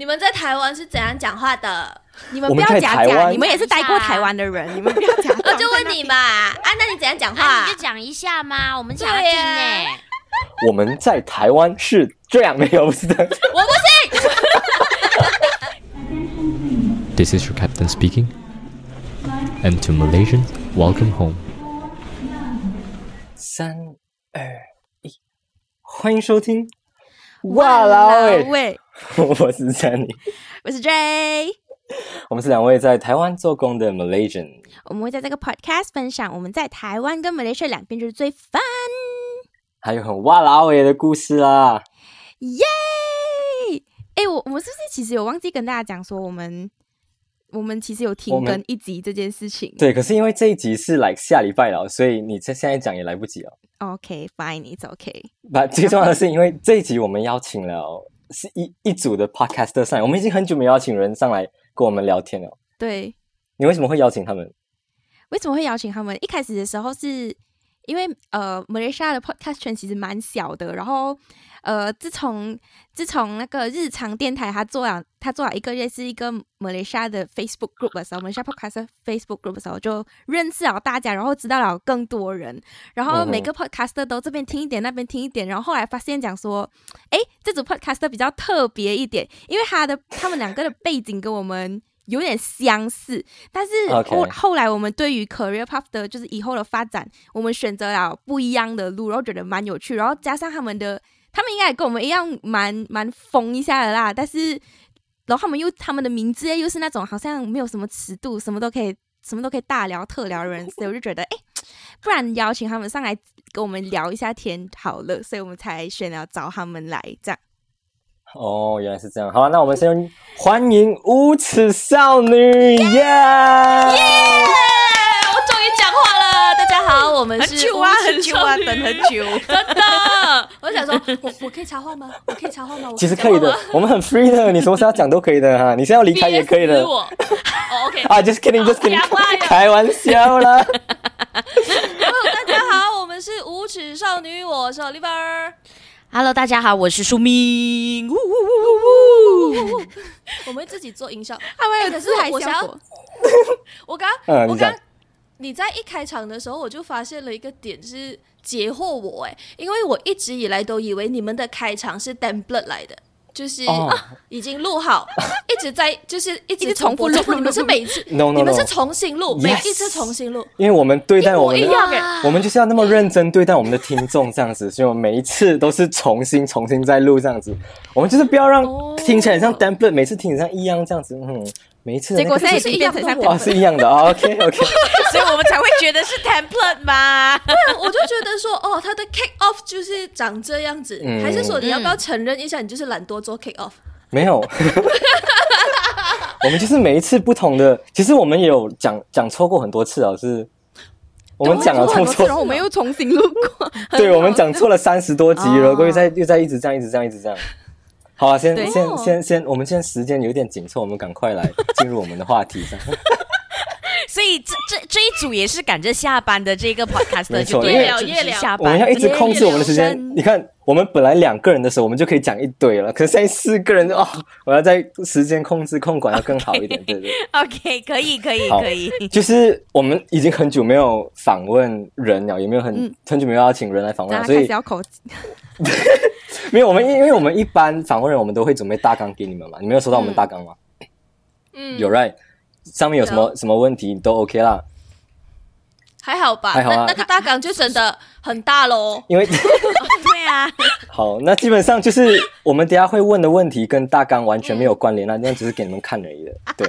你们在台湾是怎样讲话的？你们不要假假，你们也是待过台湾的人，你们不要假我。就问你嘛，啊，那你怎样讲啊，话你就？讲一下嘛，我们想要听对呀呢。我们在台湾是这样，没有不是的。我不信。This is your captain speaking. And to Malaysians, welcome home. 三二一，欢迎收听。哇哇啦喂，喂，我是 Sunny，我是 Jay，我们是两位在台湾做工的 Malaysian。我们会在这个 podcast 分享我们在台湾跟 Malaysia 两边就是最 fun，还有很哇啦喂的故事啦。耶！哎，我我们是不是其实有忘记跟大家讲说我们我们其实有我停们更一集这件事情对，可是因为这一集是来下礼拜了，所以你这现在讲也来不及了。？OK，fine，it's OK。把最重要的是，因为这一集我们邀请了是一一组的 podcaster 上来，我们已经很久没邀请人上来跟我们聊天了。对，你为什么会邀请他们？为什么会邀请他们？一开始的时候是因为呃，马来西亚的 podcast 圈其实蛮小的，然后呃，自从自从那个日常电台他做了他做了一个月是一个马来西亚的 Facebook group 的时候，马来西亚 podcast 的 Facebook group 的时候，就认识了大家，然后知道了更多人，然后每个 podcaster 都这边听一点，那边听一点，然后后来发现讲说，诶，这组 podcaster 比较特别一点，因为他的他们两个的背景跟我们。有点相似，但是后后来我们对于 career path 的，就是以后的发展，我们选择了不一样的路，然后觉得蛮有趣，然后加上他们的，他们应该也跟我们一样蛮蛮疯一下的啦，但是然后他们又他们的名字又是那种好像没有什么尺度，什么都可以什么都可以大聊特聊的人，所以我就觉得，哎，不然邀请他们上来跟我们聊一下天好了，所以我们才选了找他们来这样。哦，原来是这样。好、那我们先欢迎无耻少女，耶！耶我终于讲话了，大家好，我们是很久啊，无耻很久啊，等很久。真的。我想说，我我可以插话吗？我可以插话吗？其实可以的我们很 free 的，你什么时候要讲都可以的哈。你现在要离开也可以的死。我。哦，OK。啊，just kidding，just kidding，呀开玩笑啦。Hello，大家好，我们是无耻少女，我是 Oliver。Hello，大家好，我是舒明。呜呜呜呜呜 我们会自己做音效。他们有可是自嗨我想要效果，我刚，嗯，我刚，你在一开场的时候，我就发现了一个点是截获我哎，因为我一直以来都以为你们的开场是 template 来的。就是、哦啊已经录好，一直在就是一直重复录你们是每一次 No, no, 你们是重新录 Yes 每一次重新录，因为我们对待我们的一样哎。我们就是要那么认真对待我们的听众，这样子，所以我们每一次都是重新、重新再录这样子。我们就是不要让哦听起来像 template，每次听起来像一样这样子。嗯，每一次结果现在已是经变成像哦是一样的啊。OK OK，所以我们才会觉得是 template 嘛。我就觉得说，哦，他的 kick off 就是长这样子，嗯还是说你要不要承认一下，你就是懒惰做 kick off？没有。我们就是每一次不同的，其实我们也有讲讲错过很多次啊，是我们讲了错然后我们又重新录过。对，我们讲错了三十多集然后又在又在一直这样，一直这样，一直这样。好啊，先先哦先先，我们现在时间有点紧凑，我们赶快来进入我们的话题上。所以这这这一组也是赶着下班的这个 podcast 的，就错因为对了，准时下班。我们要一直控制我们的时间。你看，我们本来两个人的时候，我们就可以讲一堆了，可是现在四个人哦，我要在时间控制控管要更好一点，对对。OK，可以可以可以。就是我们已经很久没有访问人了，也没有很、嗯很久没有邀请人来访问了，所以然后开始要口 没有我们，因为我们一般访问人，我们都会准备大纲给你们嘛。你们有收到我们大纲吗？嗯，有 right，上面有什么有什么问题都 OK 啦。还好吧？还好啊那那个大纲就真的很大喽。因为 对啊，好，那基本上就是我们等一下会问的问题跟大纲完全没有关联啦，那样只是给你们看而已的。对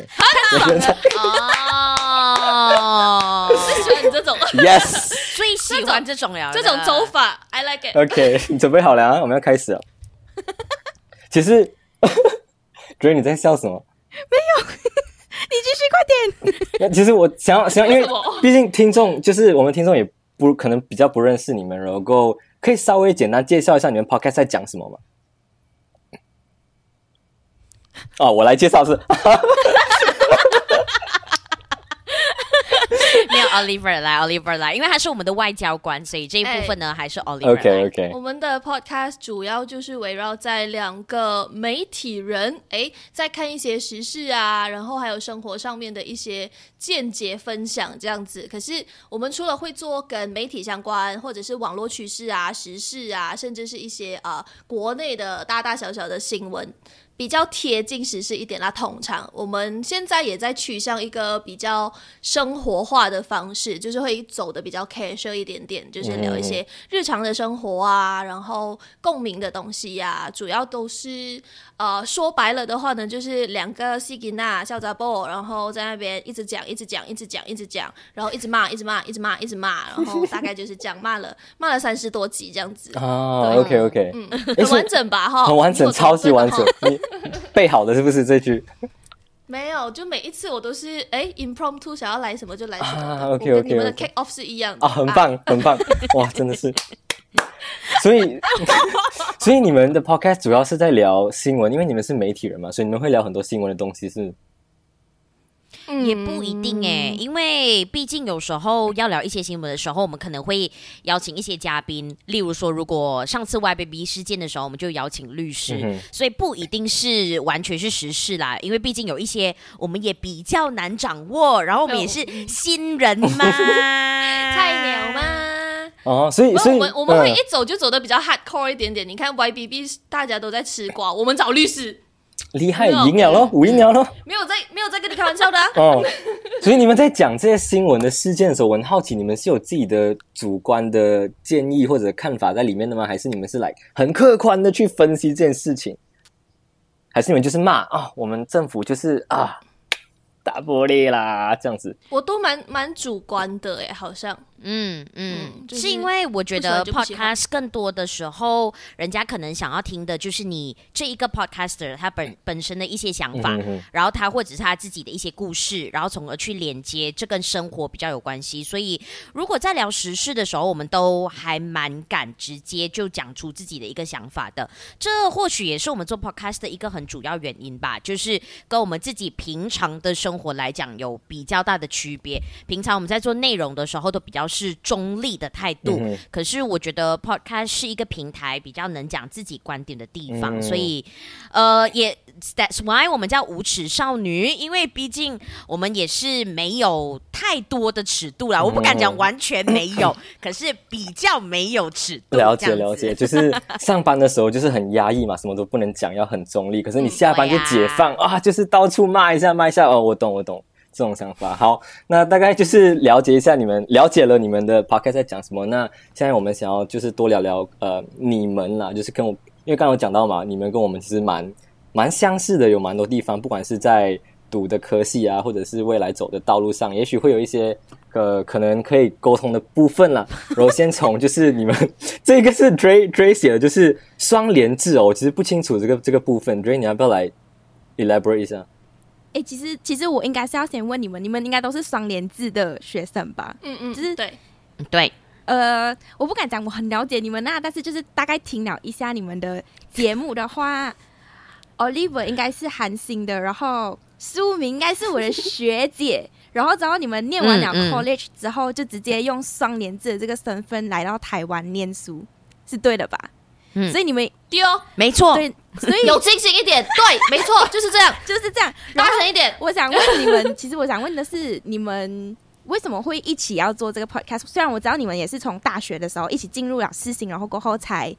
哦，最喜欢你这种，Yes，最喜欢这种了，这种走法，I like it。OK，你准备好了啊？我们要开始了。其实，觉得你在笑什么？你继续快点。其实我想要想要，因为毕竟听众就是我们听众也不可能比较不认识你们，然后可以稍微简单介绍一下你们 podcast 在讲什么吗？哦，我来介绍是，没有 Oliver 来，Oliver 来，因为他是我们的外交官，所以这一部分呢、还是 Oliver。OK OK，我们的 podcast 主要就是围绕在两个媒体人，诶，在看一些时事啊，然后还有生活上面的一些见解分享这样子。可是我们除了会做跟媒体相关，或者是网络趋势啊、时事啊，甚至是一些呃国内的大大小小的新闻。比较贴近时事一点啦，通常我们现在也在趋向一个比较生活化的方式，就是会走的比较 casual 一点点，就是聊一些日常的生活啊，然后共鸣的东西呀、主要都是呃说白了的话呢，就是两个西吉娜笑杂波，然后在那边一直讲，一直讲，一直讲，一直讲，然后一直骂，一直骂，一直骂，一直骂，然后大概就是这样骂了骂了三十多集这样子，哦，OK OK，嗯，很完整吧？哈，很完整，超级完整。你背好的是不是这句？没有，就每一次我都是哎，impromptu 想要来什么就来什么。啊我 OK，跟 OK，你们的 kick off 是一样的啊，很。棒，很棒，哇，真的是。所以，所以你们的 podcast 主要是在聊新闻，因为你们是媒体人嘛，所以你们会聊很多新闻的东西是。嗯也不一定诶、因为毕竟有时候要聊一些新闻的时候，我们可能会邀请一些嘉宾，例如说，如果上次 YBB 事件的时候，我们就邀请律师，嗯所以不一定是完全是时事啦，因为毕竟有一些我们也比较难掌握，然后我们也是新人嘛，菜鸟？吗？哦，所以所以我们我们会嗯一走就走的比较 hardcore 一点点。你看 YBB 大家都在吃瓜，我们找律师，厉害，有赢了咯，五赢了咯。没有在没有在跟你开玩笑的、啊。哦，所以你们在讲这些新闻的事件的时候，我很好奇，你们是有自己的主观的建议或者看法在里面的吗？还是你们是来很客观的去分析这件事情？还是你们就是骂啊、我们政府就是啊大玻璃啦这样子？我都蛮蛮主观的哎，好像嗯嗯是是因为我觉得 podcast 更多的时候，人家可能想要听的就是你这一个 podcaster 他本本身的一些想法，然后他或者是他自己的一些故事，然后从而去连接，这跟生活比较有关系。所以如果在聊时事的时候，我们都还蛮敢直接就讲出自己的一个想法的。这或许也是我们做 podcast 的一个很主要原因吧，就是跟我们自己平常的生活来讲有比较大的区别。平常我们在做内容的时候都比较是中立的态度，嗯可是我觉得 podcast 是一个平台，比较能讲自己观点的地方，嗯所以呃，也 that's why 我们叫无耻少女，因为毕竟我们也是没有太多的尺度啦，我不敢讲完全没有，可是比较没有尺度。了解了解，就是上班的时候就是很压抑嘛，什么都不能讲，要很中立。可是你下班就解放、啊就是到处骂一下骂一下。哦，我懂我懂这种想法。好，那大概就是了解一下你们，了解了你们的 podcast 在讲什么。那现在我们想要就是多聊聊呃你们啦，就是跟我，因为刚刚有讲到嘛，你们跟我们其实蛮蛮相似的，有蛮多地方，不管是在读的科系啊，或者是未来走的道路上，也许会有一些呃可能可以沟通的部分啦。然后先从就是你们这个是 Dray Dray 写的，就是双联制哦，我其实不清楚这个这个部分，Dray 你要不要来 elaborate 一下？哎、其实其实我应该是要先问你们，你们应该都是双联制的学生吧？嗯嗯，就是对，对，呃，我不敢讲我很了解你们那，但是就是大概听了一下你们的节目的话，Oliver 应该是韩星的，然后苏明应该是我的学姐，然后之后你们念完了 college 之后，就直接用双联制的这个身份来到台湾念书，是对的吧？嗯。所以你们丢。没错，对，所以有清醒一点，对，没错，就是这样，就是这样。然后大声一点。我想问你们，其实我想问的是，你们为什么会一起要做这个 podcast？虽然我知道你们也是从大学的时候一起进入了私信，然后过后才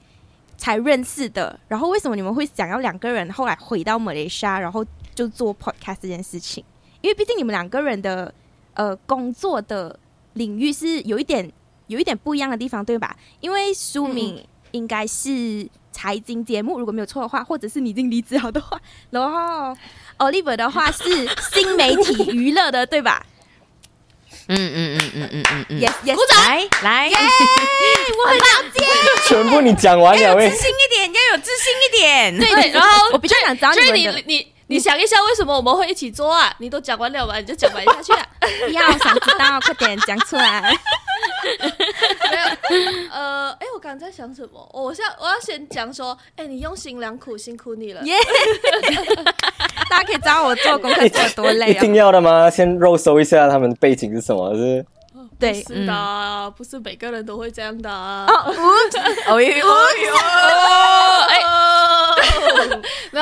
才认识的。然后为什么你们会想要两个人后来回到马来西亚，然后就做 podcast 这件事情？因为毕竟你们两个人的呃工作的领域是有一点有一点不一样的地方，对吧？因为苏敏应该是财经节目，如果没有错的话，或者是你已经离职好的话，然后 Oliver 的话是新媒体娱乐的，对吧嗯嗯嗯嗯嗯嗯嗯，？Yes Yes，鼓掌来来，我很了解。全部你讲完了喂要有自，信一点，要有自信一点。对，然后我比较想知道就是你你们的，你你想一下，为什么我们会一起做啊？你都讲完了吧，你就讲完下去啊。要想知道，快点讲出来。没有，呃，哎，我刚才在想什么？哦我现在我要先讲说，哎，你用心良苦，辛苦你了。耶！大家可以知道我做功课做得多累啊。一定要的吗？先肉搜一下他们背景是什么？是对，不是的，不是每个人都会这样的。哦，哦呦没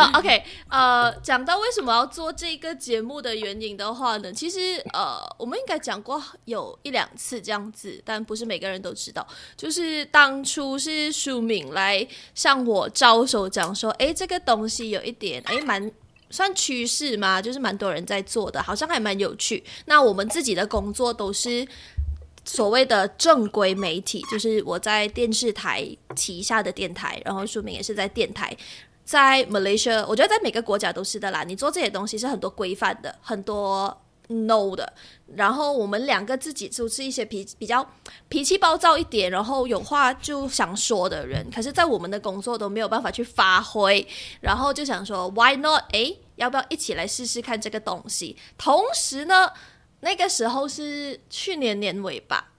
有，OK，呃，讲到为什么要做这个节目的原因的话呢，其实呃，我们应该讲过有一两次这样子，但不是每个人都知道。就是当初是书敏来向我招手讲说，哎，这个东西有一点，哎，蛮算趋势嘛，就是蛮多人在做的，好像还蛮有趣。那我们自己的工作都是。所谓的正规媒体，就是我在电视台旗下的电台，然后书明也是在电台，在 Malaysia，我觉得在每个国家都是的啦。你做这些东西是很多规范的，很多 no 的。然后我们两个自己就是一些脾比较脾气暴躁一点，然后有话就想说的人，可是，在我们的工作都没有办法去发挥，然后就想说 Why not？诶，要不要一起来试试看这个东西？同时呢？那个时候是去年年尾吧，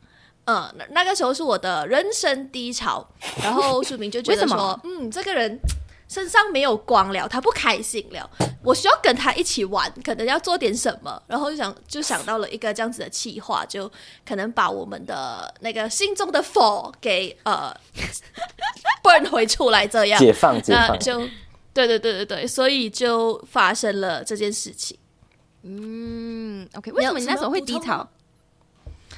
嗯，那那个时候是我的人生低潮，然后书明就觉得说，嗯，这个人身上没有光了，他不开心了，我需要跟他一起玩，可能要做点什么，然后就想就想到了一个这样子的计划，就可能把我们的那个心中的火给呃 burn 回出来，这样解放解放，就对对对对对，所以就发生了这件事情。嗯，OK，为什么你那时候会低潮？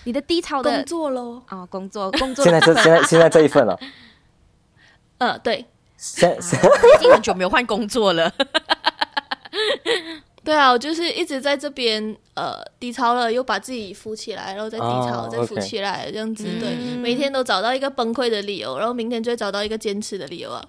你的低潮的工作喽？哦，工作，工作。现在这现在现在这一份了。呃，对。现已经很久没有换工作了。对啊，我就是一直在这边呃低潮了，又把自己扶起来，然后再低潮，再扶起来，这样子。对，每天都找到一个崩溃的理由，然后明天就会找到一个坚持的理由啊。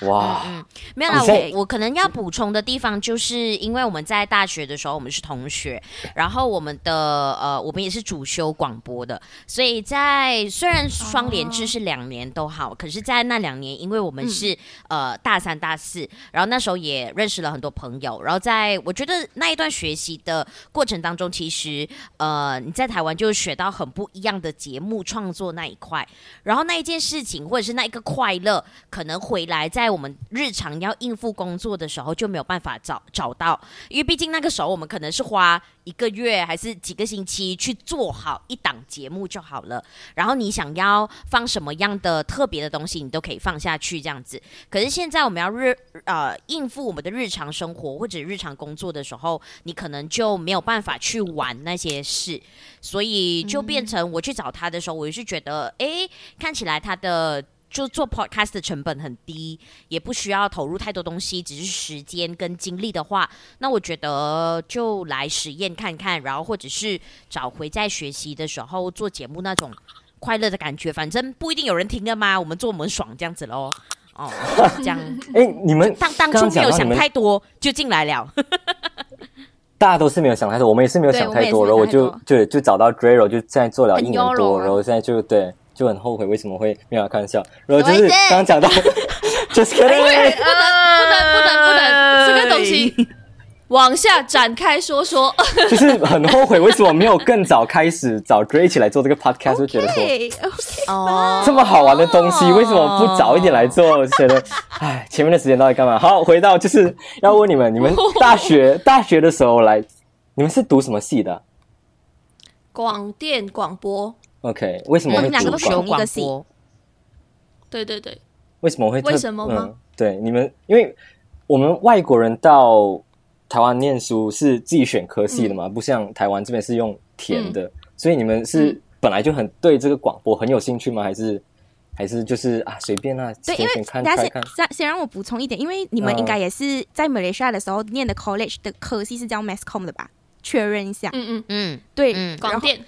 哇，嗯，没有啦，我我可能要补充的地方，就是因为我们在大学的时候我们是同学，然后我们的呃我们也是主修广播的，所以在虽然双联制是两年都好，可是，在那两年，因为我们是呃大三大四，然后那时候也认识了很多朋友，然后在我觉得那一段学习的过程当中，其实呃你在台湾就学到很不一样的节目创作那一块，然后那一件事情或者是那一个快乐，可能回来在。在我们日常要应付工作的时候就没有办法找找到，因为毕竟那个时候我们可能是花一个月还是几个星期去做好一档节目就好了。然后你想要放什么样的特别的东西，你都可以放下去这样子。可是现在我们要日呃应付我们的日常生活或者日常工作的时候，你可能就没有办法去玩那些事，所以就变成我去找他的时候，我是觉得哎，看起来他的。就做 podcast 的成本很低，也不需要投入太多东西，只是时间跟精力的话，那我觉得就来实验看看，然后或者是找回在学习的时候做节目那种快乐的感觉，反正不一定有人听的嘛，我们做我们爽这样子喽。哦，这样。哎，你们当当初没有想太多就进来了，大家都是没有想太多，我们也是没有想太多，然后我就就就找到 Drero，就现在做了一年多，然后现在就对。就很后悔为什么会没有开玩笑，然后就是刚刚讲到，，just kidding，不能不能不能不能这个东西往下展开说说，就是很后悔为什么没有更早开始找 Gray 一起来做这个 podcast，就觉得说哦这么好玩的东西为什么不早一点来做？我觉得哎前面的时间到底干嘛？好，回到就是要问你们，你们大学大学的时候来，你们是读什么系的？广电广播。OK，为什么会读广播？对对对，为什么会？为什么吗？对，你们因为我们外国人到台湾念书是自己选科系的嘛，不像台湾这边是用填的，所以你们是本来就很对这个广播很有兴趣吗？还是还是就是啊随便啊？对，因为大家先先让我补充一点，因为你们应该也是在马来西亚的时候念的 college 的科系是叫 masscom 的吧？确认一下。嗯嗯嗯，对，广电。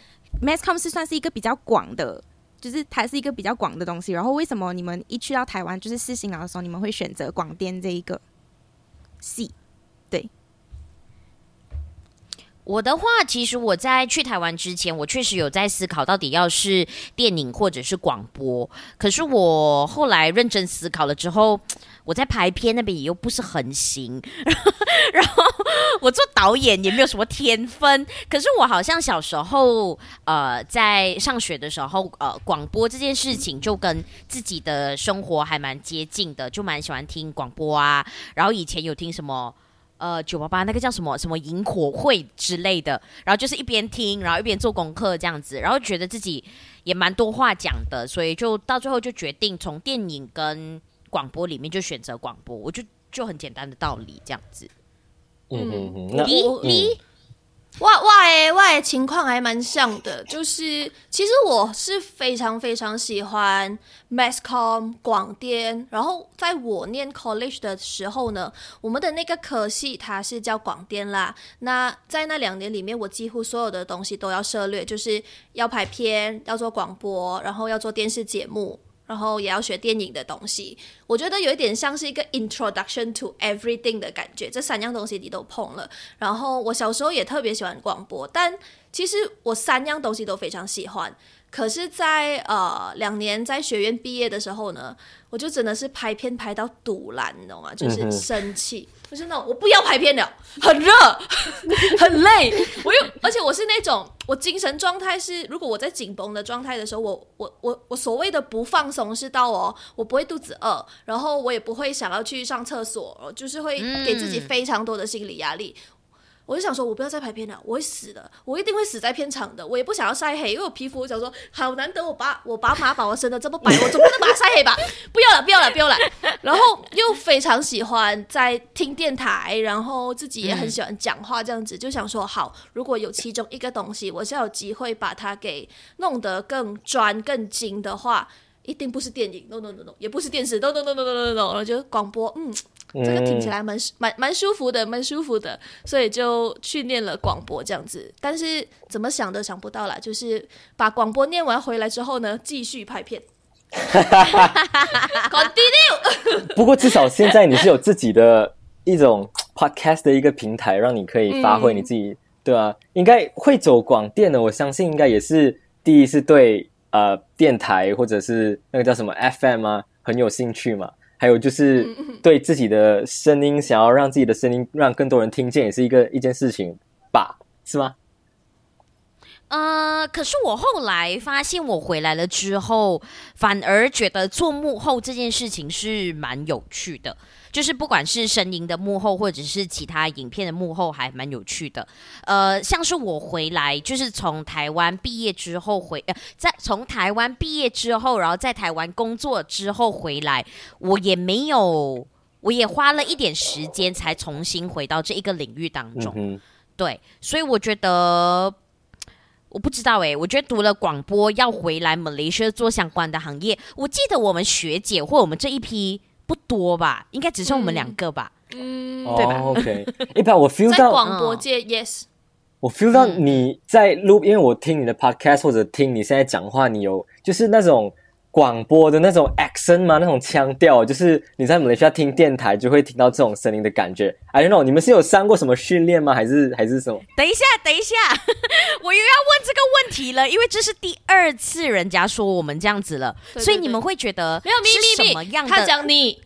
Masscom 是算是一个比较广的，就是它是一个比较广的东西。然后为什么你们一去到台湾就是试新郎的时候，你们会选择广电这一个系？对，我的话，其实我在去台湾之前，我确实有在思考到底要是电影或者是广播。可是我后来认真思考了之后。我在排片那边也又不是很行，然后我做导演也没有什么天分。可是我好像小时候呃在上学的时候呃广播这件事情就跟自己的生活还蛮接近的，就蛮喜欢听广播啊。然后以前有听什么呃九八八那个叫什么？什么萤火会之类的，然后就是一边听，然后一边做功课这样子，然后觉得自己也蛮多话讲的，所以就到最后就决定从电影跟广播里面就选择广播，我就就很简单的道理这样子。嗯嗯嗯，那我嗯哇哇诶哇诶情况还蛮像的，就是其实我是非常非常喜欢 mass com 广电，然后在我念 college 的时候呢，我们的那个科系它是叫广电啦。那在那两年里面，我几乎所有的东西都要涉略，就是要拍片，要做广播，然后要做电视节目。然后也要学电影的东西，我觉得有一点像是一个 introduction to everything 的感觉，这三样东西你都碰了。然后我小时候也特别喜欢广播，但其实我三样东西都非常喜欢。可是在，呃两年在学院毕业的时候呢，我就真的是拍片拍到堵烂，你懂吗？就是生气，就是那种我不要拍片了，很热，很累。我又而且我是那种我精神状态是，如果我在紧绷的状态的时候，我我我我所谓的不放松是到哦，我不会肚子饿，然后我也不会想要去上厕所，就是会给自己嗯非常多的心理压力。我就想说，我不要再拍片了，我会死的，我一定会死在片场的。我也不想要晒黑，因为我皮肤，我想说，好难得我把我爸妈把我生的这么白，我总不能把它晒黑吧？不要了，不要了，不要了。然后又非常喜欢在听电台，然后自己也很喜欢讲话，这样子、就想说，好，如果有其中一个东西，我是要有机会把它给弄得更专、更精的话。一定不是电影，no no no no，也不是电视，no no no no no no no，然后就广播，嗯，这个听起来蛮蛮蛮舒服的，蛮舒服的，所以就去念了广播这样子。但是怎么想都想不到啦，就是把广播念完回来之后呢，继续拍片。Continue，不过至少现在你是有自己的一种 podcast 的一个平台，让你可以发挥你自己，对啊，应该会走广电的，我相信应该也是第一是对呃电台或者是那个叫什么 FM 啊很有兴趣嘛。还有就是对自己的声音，想要让自己的声音让更多人听见，也是一个一件事情吧，是吗？呃，可是我后来发现，我回来了之后，反而觉得做幕后这件事情是蛮有趣的。就是不管是声音的幕后，或者是其他影片的幕后，还蛮有趣的。呃，像是我回来，就是从台湾毕业之后回，呃，在从台湾毕业之后，然后在台湾工作之后回来，我也没有，我也花了一点时间才重新回到这一个领域当中。嗯，对，所以我觉得。我不知道诶，我觉得读了广播要回来 Malaysia 做相关的行业，我记得我们学姐或我们这一批不多吧，应该只剩我们两个吧。嗯，对吧哦？OK，一般我 feel 到广播界、y e s 我 feel 到嗯你在录，因为我听你的 podcast 或者听你现在讲话，你有就是那种广播的那种 accent 吗？那种腔调，就是你在马来西亚听电台就会听到这种声音的感觉。I don't know，你们是有上过什么训练吗？还是还是什么？等一下，等一下，我又要问这个问题了，因为这是第二次人家说我们这样子了，对对所以你们会觉得没有咪是咪咪，什么样的？他讲你，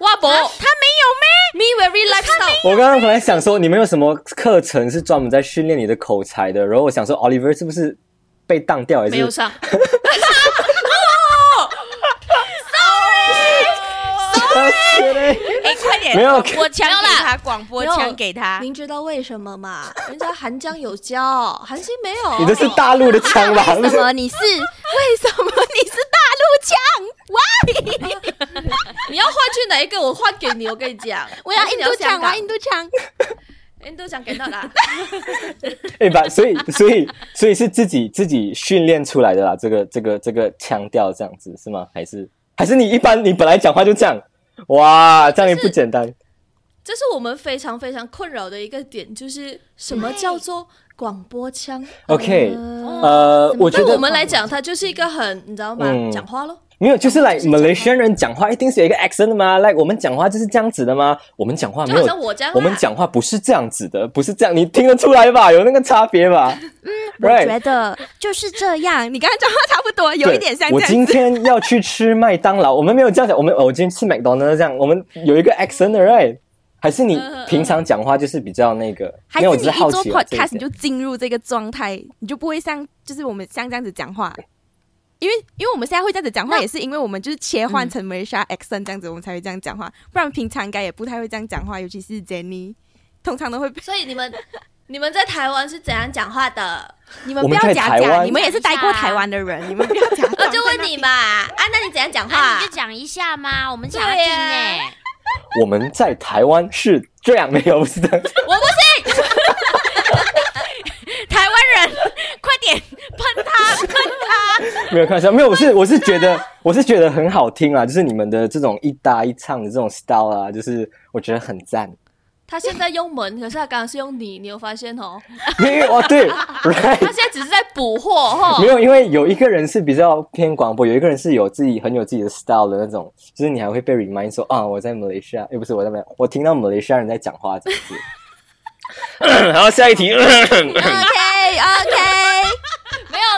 哇博，他没有咩？Me very lifestyle，我刚刚本来想说，你们有什么课程是专门在训练你的口才的？然后我想说，Oliver 是不是被当掉？还是没有上。哎，快点，没有广播腔没有啦给他，广播枪给他。您知道为什么吗？人家韩江有教，韩星没有。你这是大陆的枪吧？为什么 你是？为什么你是大陆枪？哇！你要换去哪一个？我换给你，我跟你讲，我要印度枪，我要印度枪。印度腔给到啦。哎把，所以所以所以是自己自己训练出来的啦，这个这个这个腔调这样子是吗？还是还是你一般你本来讲话就这样？哇，这样也不简单。这是我们非常非常困扰的一个点，就是什么叫做广播腔 OK，呃呃，我觉对得我们来讲，它就是一个很，你知道吗？嗯讲话咯。没有，就是来就是讲话 Malaysian 人讲话一定是有一个 accent 的吗？来，我们讲话就是这样子的吗？我们讲话没有像，我这样啊，我们讲话不是这样子的，不是这样，你听得出来吧？有那个差别吧？嗯我觉得就是这样。你刚刚讲话差不多，有一点像我今这样子。天要去吃麦当劳，我们没有这样讲，我们哦我今天吃 McDonald 这样，我们有一个 accent 的 right？还是你平常讲话就是比较那个？还是你一做 podcast 你就进入这个状态，你就不会像就是我们像这样子讲话，因为因为我们现在会这样子讲话，也是因为我们就是切换成 Malaysia accent 这样子，我们才会这样讲话，不然平常应该也不太会这样讲话，尤其是 Jenny，通常都会被所以你们 你们在台湾是怎样讲话的？你们不要假假，你们也是待过台湾的人，你们不要假我。就问你嘛，啊，那你怎样讲啊，话你就？讲一下嘛，我们想要听对呀哎。我们在台湾是这样，没有 不是这样。我不信，台湾人，快点 喷他，喷他！没有开玩笑，没有，我是我是觉得 我是觉得很好听啊，就是你们的这种一搭一唱的这种 style 啊，就是我觉得很赞。他现在用门，可是他刚刚是用你，你有发现哦？没有哦对 他现在只是在补货哈没。有，因为有一个人是比较偏广播，有一个人是有自己很有自己的 style 的那种，就是你还会被 remind 说啊，我在 Malaysia，又不是我在没有，我听到 Malaysia 人在讲话这样子。然后下一题，OK OK，没有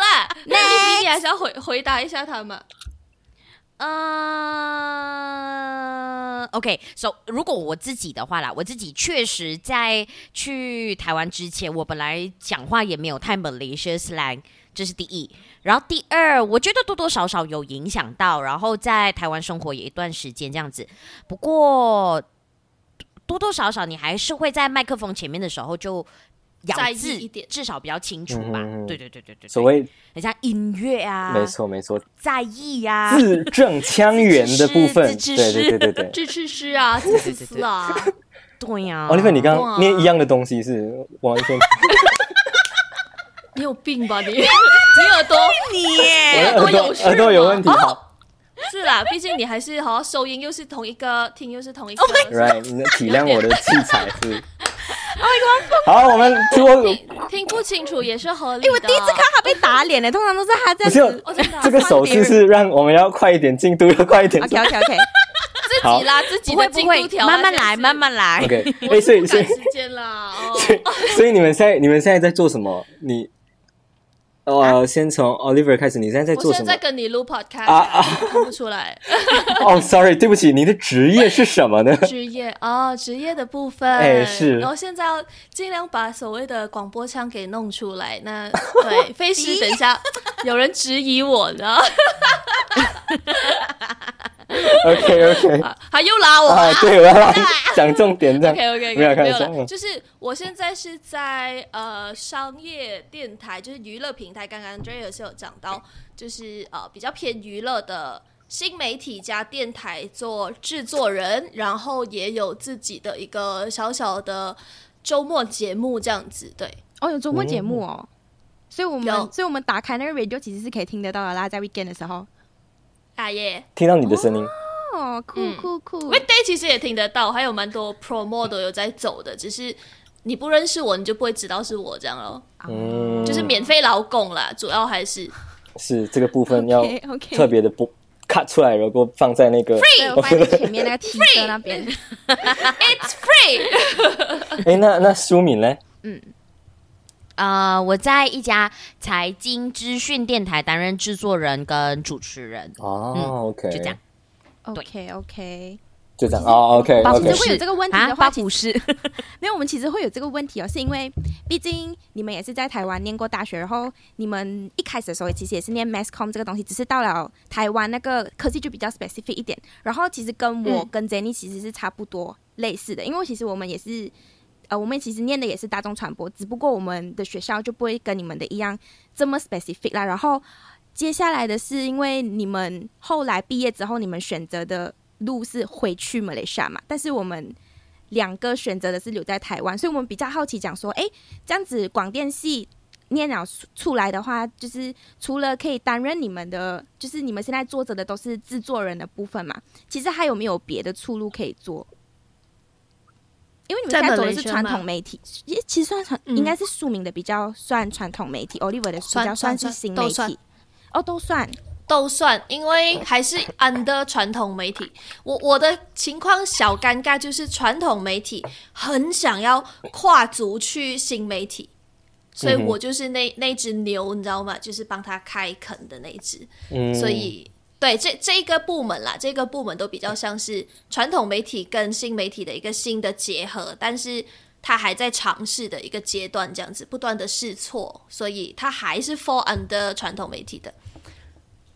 啦，那你你还是要回回答一下他们。嗯，OK，so、如果我自己的话啦，我自己确实在去台湾之前，我本来讲话也没有太 Malaysia slang，这是第一。然后第二，我觉得多多少少有影响到，然后在台湾生活也一段时间这样子。不过多多少少你还是会在麦克风前面的时候就咬在意字一点。至少比较清楚吧。对对对对对，所谓很像音乐啊，没错没错，在意呀、字正腔圆的部分，对对对对对。支持诗啊，支持诗啊，对呀、Oliver，你刚哇。刚念一样的东西是完全，你有病吧你？你耳朵？你我耶的耳朵有事吗？耳朵有问题。好。是啦，毕竟你还是好好收音，又是同一个，听又是同一个。，right，你体谅我的器材是。好，我们听我听不清楚也是合理的。哎，我第一次看他被打脸呢，通常都是他这不是样子。哦，真的啊 这个手势是让我们要快一点进度，要快一点。OK OK OK，自己拉自己会的进不会度，条啊，慢慢来，慢。慢来。OK，我哎，所以所以时间啦，哦，所以你们现在你们现在在做什么？你呃，先从 Oliver 开始，你现在在做什么我现在？跟你录 podcast，啊啊看不出来 哦，sorry，对不起，你的职业是什么呢？职业哦，职业的部分，哎是然后现在要尽量把所谓的广播腔给弄出来。那 对，费事等一下有人质疑我呢，OK OK，啊他又拉我啊，对，我要拉讲重点这样。OK OK，没有开没有了，就是我现在是在呃商业电台，就是娱乐平台。刚刚 Dre 也是有讲到，就是呃比较偏娱乐的新媒体加电台做制作人，然后也有自己的一个小小的周末节目这样子。对，哦，有周末节目哦，所以我们所以我们打开那个 radio 其实是可以听得到的啦，在 weekend 的时候。啊耶听到你的声音，哦，酷嗯酷酷！，Weekday 其实也听得到，还有蛮多 promo 都有在走的，只是。你不认识我，你就不会知道是我这样咯，嗯，就是免费劳工啦，主要还是是这个部分要特别的不 cut 出来，然后放在那个。对我放在前面那个 T 色那边。It's free。哎，那那舒敏呢？嗯呃，我在一家财经资讯电台担任制作人跟主持人，哦，OK，就这样。OK OK，就这样。哦，OK 其实会有这个问题啊，的话，八股市，没有，我们其实会有这个问题哦，是因为毕竟你们也是在台湾念过大学，然后你们一开始的时候其实也是念 mass com 这个东西，只是到了台湾那个科技就比较 specific 一点，然后其实跟我嗯跟 Jenny 其实是差不多类似的，因为其实我们也是。呃，我们其实念的也是大众传播，只不过我们的学校就不会跟你们的一样这么 specific 啦。然后接下来的是，因为你们后来毕业之后，你们选择的路是回去马来西亚嘛，但是我们两个选择的是留在台湾，所以我们比较好奇，讲说，诶，这样子广电系念了出来的话，就是除了可以担任你们的，就是你们现在做着的都是制作人的部分嘛，其实还有没有别的出路可以做？因为你们在现在走的是传统媒体，也其实算传、嗯应该是庶民的比较算传统媒体，Oliver 的比较算是新媒体，哦，都算。都算，因为还是 under 传统媒体。我我的情况小尴尬，就是传统媒体很想要跨足去新媒体，所以我就是那那只牛，你知道吗？就是帮他开垦的那只。嗯，所以对这这一个部门啦，这个部门都比较像是传统媒体跟新媒体的一个新的结合，但是它还在尝试的一个阶段，这样子不断的试错，所以它还是 fall under 传统媒体的。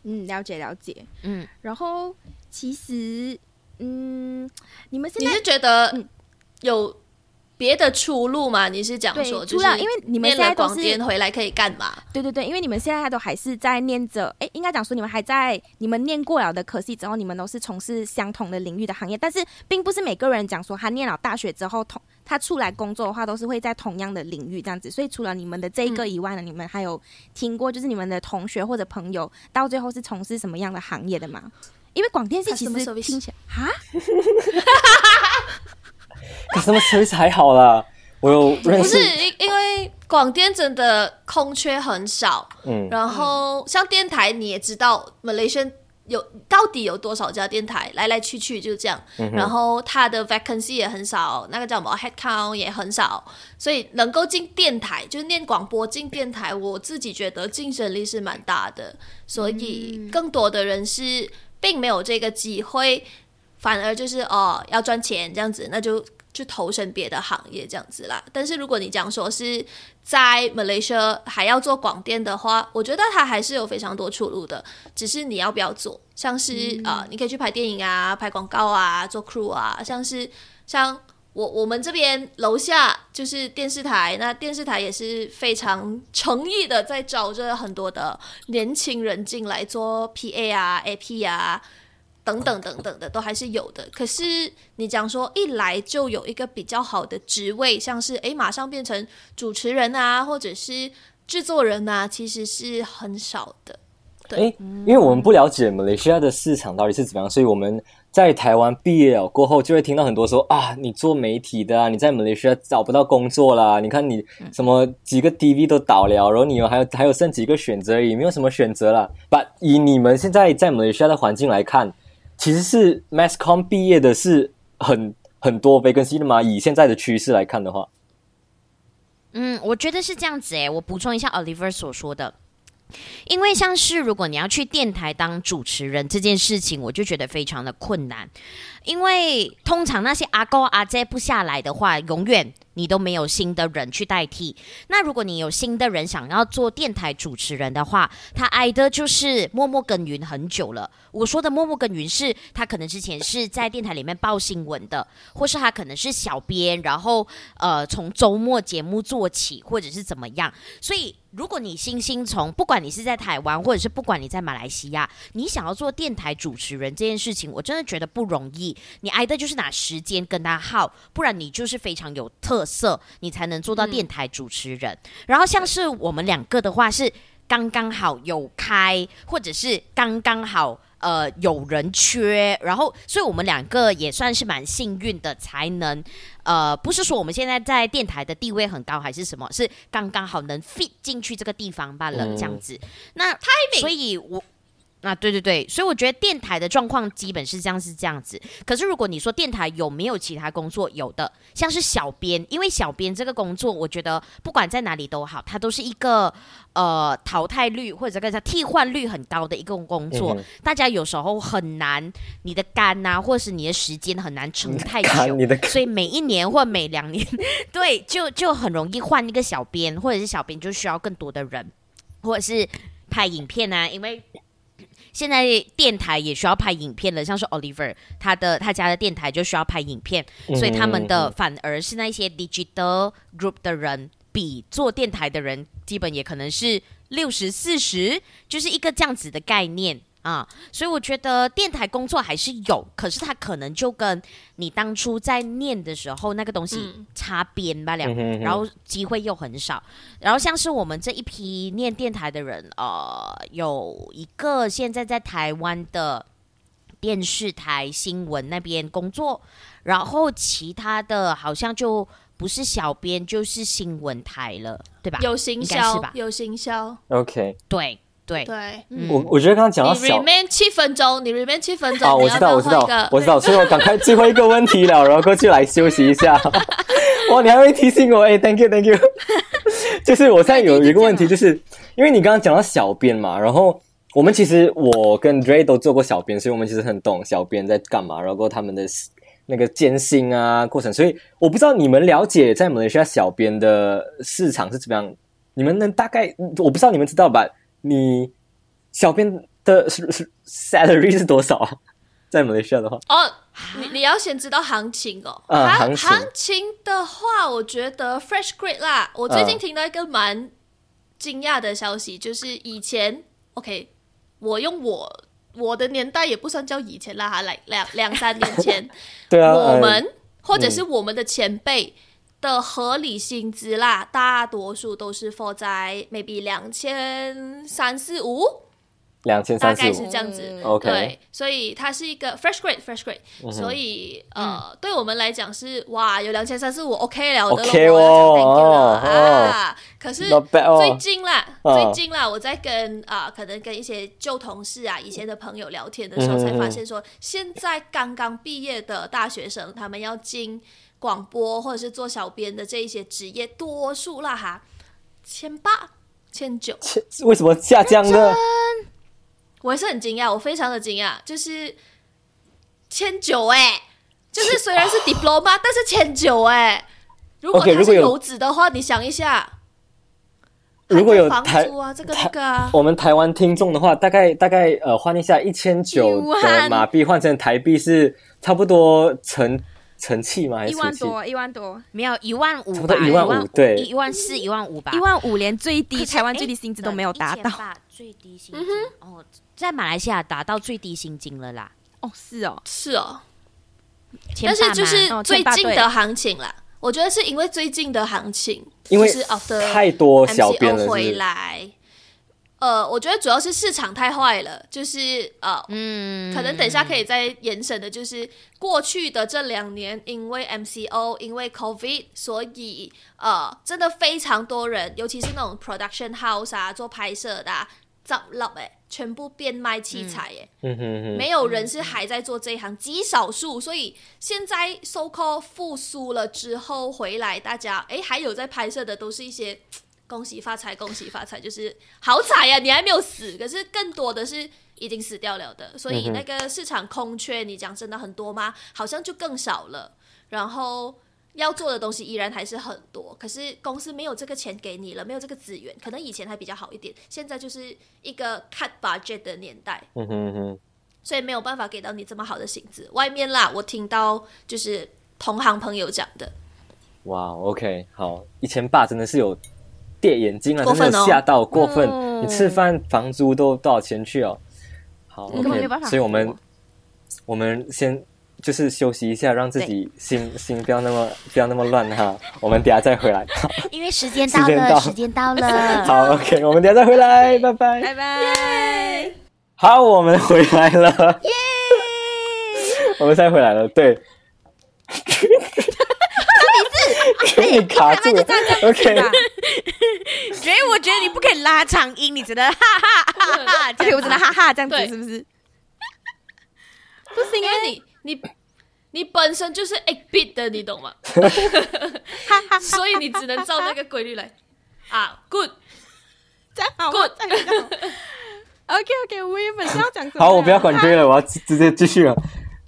嗯，了解了解。嗯，然后其实，嗯，你们现在你是觉得嗯有别的出路嘛？你是讲说，除了因为你们现在都是电回来可以干嘛？对对对，因为你们现在都还是在念着，哎，应该讲说你们还在你们念过了的科系之后，你们都是从事相同的领域的行业，但是并不是每个人讲说他念了大学之后同他出来工作的话，都是会在同样的领域这样子。所以除了你们的这一个以外呢，你们还有听过就是你们的同学或者朋友到最后是从事什么样的行业的吗？因为广电系其实听起来哈，可什么 service 还好啦，我有认识不是，因因为广电真的空缺很少，嗯。然后像电台你也知道，Malaysia 有到底有多少家电台，来来去去就这样，嗯然后它的 vacancy 也很少，那个叫什么 head count 也很少，所以能够进电台，就是念广播进电台，我自己觉得竞争力是蛮大的，所以更多的人是并没有这个机会，反而就是哦要赚钱这样子，那就去投身别的行业这样子啦。但是如果你讲说是在 Malaysia 还要做广电的话，我觉得它还是有非常多出路的，只是你要不要做。像是、呃，你可以去拍电影啊、拍广告啊、做 crew 啊，像是像我我们这边楼下就是电视台，那电视台也是非常诚意的在招着很多的年轻人进来做 PA 啊、AP 啊。等等等等的都还是有的，可是你讲说一来就有一个比较好的职位，像是诶马上变成主持人啊，或者是制作人啊，其实是很少的。对哎，因为我们不了解马来西亚的市场到底是怎么样，所以我们在台湾毕业了过后，就会听到很多说啊，你做媒体的啊，你在马来西亚找不到工作啦。你看你什么几个 TV 都倒了，然后你有还有还有剩几个选择而已，没有什么选择了。But 以你们现在在马来西亚的环境来看，其实是 Mass Com 毕业的是很很多 vacancy 的吗？以现在的趋势来看的话，嗯，我觉得是这样子诶，我补充一下 Oliver 所说的。因为像是如果你要去电台当主持人这件事情，我就觉得非常的困难。因为通常那些阿哥阿姐不下来的话，永远你都没有新的人去代替。那如果你有新的人想要做电台主持人的话，他挨的就是默默耕耘很久了。我说的默默耕耘是，他可能之前是在电台里面报新闻的，或是他可能是小编，然后呃从周末节目做起，或者是怎么样。所以如果你星星从不管你是在台湾，或者是不管你在马来西亚，你想要做电台主持人这件事情，我真的觉得不容易。你挨的就是拿时间跟他耗，不然你就是非常有特色，你才能做到电台主持人。然后像是我们两个的话是刚刚好有开，或者是刚刚好。呃，有人缺，然后，所以我们两个也算是蛮幸运的，才能，呃，不是说我们现在在电台的地位很高，还是什么，是刚刚好能 fit 进去这个地方罢了，嗯这样子。那所以我。啊，对对对，所以我觉得电台的状况基本是这样，是这样子。可是如果你说电台有没有其他工作，有的，像是小编，因为小编这个工作，我觉得不管在哪里都好，它都是一个呃淘汰率或者这个叫替换率很高的一个工作。嗯大家有时候很难，你的肝呐、或者是你的时间很难撑太久，你的所以每一年或每两年，对，就就很容易换一个小编，或者是小编就需要更多的人，或者是拍影片啊，因为。现在电台也需要拍影片了，像是 Oliver 他的他家的电台就需要拍影片，所以他们的嗯反而是那些 digital group 的人，比做电台的人基本也可能是六十四十，就是一个这样子的概念啊。所以我觉得电台工作还是有，可是它可能就跟你当初在念的时候那个东西嗯擦边吧了，然后机会又很少。然后像是我们这一批念电台的人，呃，有一个现在在台湾的电视台新闻那边工作，然后其他的好像就不是小编就是新闻台了，对吧？有行销吧，有行销，OK，对对，我我觉得刚刚讲到你小 remain 七分钟，你 remain 七分钟，啊，你要不要我知道，我知道我知道，所以我赶快最后一个问题了，然后过去来休息一下。哇，你还会提醒我，哎，thank you，thank you。就是我现在有一个问题，就是因为你刚刚讲到小编嘛，然后我们其实我跟 Dray 都做过小编，所以我们其实很懂小编在干嘛，然后他们的那个艰辛啊过程，所以我不知道你们了解在马来西亚小编的市场是怎么样，你们能大概我不知道你们知道吧？你小编的是是 salary 是多少啊？在马来西亚的话，哦，你你要先知道行情哦。啊行行情情的话，我觉得 fresh grade 啦。我最近啊听到一个蛮惊讶的消息，就是以前 OK，我用我我的年代也不算叫以前啦，哈，来两两三年前，对我们或者是我们的前辈的合理薪资啦，大多数都是 for 在 maybe 两千三四五，两千大概三四五。是这样子。嗯。OK 对，所以它是一个 fresh grade，fresh grade，、所以呃，对我们来讲是哇，有两千三四五 OK 了的 OK 了，我要讲哦 thank you 了。哦啊。可是最近啦，哦最近啦，我在跟啊、可能跟一些旧同事啊、以前的朋友聊天的时候，嗯才发现说，现在刚刚毕业的大学生，他们要进广播或者是做小编的这一些职业，多数啦哈，千八、千九。切为什么下降呢？我也是很惊讶，我非常的惊讶，就是千九哎，就是虽然是 diploma，但是千九哎。如果他是有游子的话，你想一下，如果有台房租啊，这个台那个啊，我们台湾听众的话，大概大概呃换一下一千九一的万马币换成台币是差不多乘乘七吗？还是？一万多，一万多，没有一万五差不吧，多一万五对。一万四、一万五吧，一万五连最低台湾最低薪资都没有达到。1800最低薪金、哦，在马来西亚达到最低薪金了啦。哦，是哦，是哦，但是就是哦最近的行情啦，我觉得是因为最近的行情，因为就是 after 太多小编 MCO 回来。呃，我觉得主要是市场太坏了，就是呃，嗯，可能等一下可以再延伸的，就是过去的这两年，因为 MCO，因为 COVID，所以呃，真的非常多人，尤其是那种 production house 啊，做拍摄的、啊，造了哎，全部变卖器材哎、嗯哼哼，没有人是还在做这一行，极少数。所以现在 so called 复苏了之后回来，大家哎还有在拍摄的，都是一些恭喜发财，恭喜发财，就是好彩呀、你还没有死。可是更多的是已经死掉了的，所以那个市场空缺，你讲真的很多吗？好像就更少了。然后要做的东西依然还是很多，可是公司没有这个钱给你了，没有这个资源，可能以前还比较好一点，现在就是一个 cut budget 的年代。嗯哼哼，所以没有办法给到你这么好的薪资。外面啦，我听到就是同行朋友讲的，哇，OK，好，一千八真的是有跌眼睛啊，真的吓到过分。哦你吃饭房租都多少钱去哦？好根本没有办，OK，法所以我们我们先就是休息一下，让自己心心不要那么不要那么乱哈。我们等下再回来。因为时间到了时间到时间到了。好，OK，我们等下再回来，拜拜。拜拜。好，我们回来了，耶！我们再回来了，对。给你卡住了，OK。所以我觉得你不可以拉长音，你只能哈哈哈哈。而且我只能哈哈这样子是不是？不是因为你你你本身就是 eight bit 的，你懂吗？所以你只能照那个规律来啊，good，再好，good，再好。OK OK，我原本是要讲什么？好，我不要管 J 了，我要直直接继续了。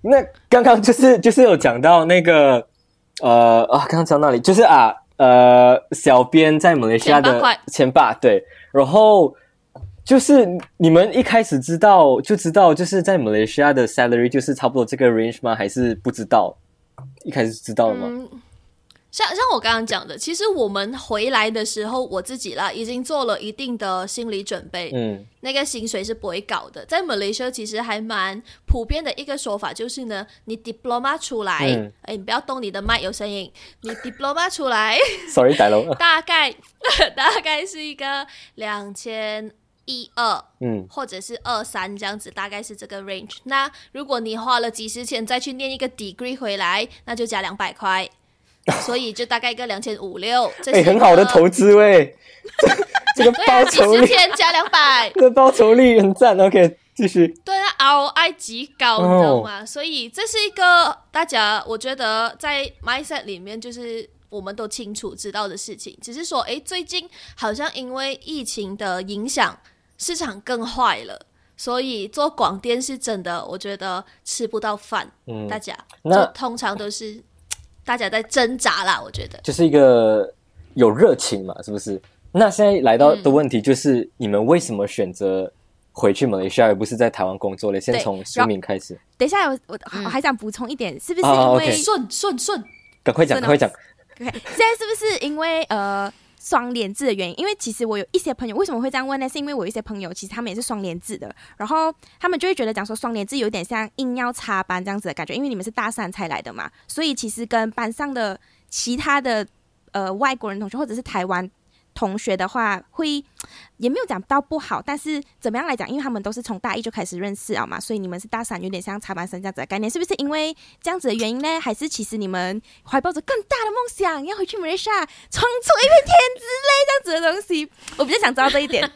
那刚刚就是就是有讲到那个呃啊，刚刚讲到哪里？就是啊呃，小编在马来西亚的前八对，然后就是你们一开始知道就知道，就是在马来西亚的 salary 就是差不多这个 range 吗？还是不知道？一开始知道了吗？嗯，像像我刚刚讲的，其实我们回来的时候，我自己啦已经做了一定的心理准备，嗯那个薪水是不会搞的。在马来西亚其实还蛮普遍的一个说法，就是呢，你 diploma 出来，哎、嗯你不要动你的麦，有声音，你 diploma 出来。sorry，大佬，大概 大概是一个两千一二，嗯或者是二三这样子，大概是这个 range。那如果你花了几十钱再去念一个 degree 回来，那就加两百块，所以就大概一个两千五六。这哎、是很好的投资喂，这个报酬率，天加两百，这报酬率很赞。OK，继续。对啊，ROI 极高，你知道吗？所以这是一个大家我觉得在 mindset 里面就是。我们都清楚知道的事情，只是说，诶，最近好像因为疫情的影响，市场更坏了，所以做广电是真的，我觉得吃不到饭。嗯大家那就通常都是大家在挣扎啦，我觉得。就是一个有热情嘛，是不是？那现在来到的问题就是，你们为什么选择回去马来西亚，而不是在台湾工作嘞？先从苏敏开始，等一下，我我嗯我还想补充一点，是不是哦因为、顺顺顺，赶快讲，赶快讲。OK，现在是不是因为呃双联制的原因？因为其实我有一些朋友为什么会这样问呢？是因为我一些朋友其实他们也是双联制的，然后他们就会觉得讲说双联制有点像硬要插班这样子的感觉，因为你们是大三才来的嘛，所以其实跟班上的其他的呃外国人同学或者是台湾。同学的话会也没有讲到不好，但是怎么样来讲，因为他们都是从大一就开始认识啊嘛，所以你们是大三，有点像插班生这样子的概念，是不是因为这样子的原因呢？还是其实你们怀抱着更大的梦想，要回去马来西亚闯出一片天之类这样子的东西？我比较想知道这一点。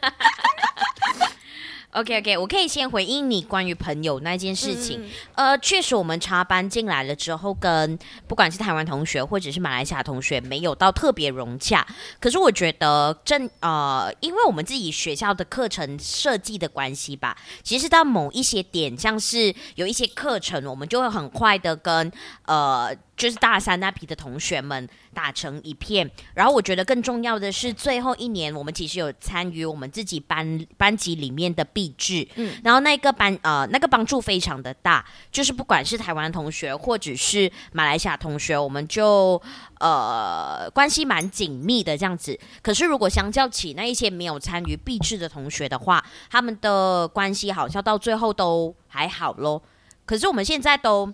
OK OK，我可以先回应你关于朋友那件事情。嗯呃，确实我们插班进来了之后，跟不管是台湾同学或者是马来西亚同学，没有到特别融洽。可是我觉得正呃，因为我们自己学校的课程设计的关系吧，其实到某一些点，像是有一些课程，我们就会很快的跟呃。就是大三那批的同学们打成一片，然后我觉得更重要的是，最后一年我们其实有参与我们自己班班级里面的毕制，嗯，然后那个班呃那个帮助非常的大，就是不管是台湾同学或者是马来西亚同学，我们就呃关系蛮紧密的这样子。可是如果相较起那一些没有参与毕制的同学的话，他们的关系好像到最后都还好咯。可是我们现在都。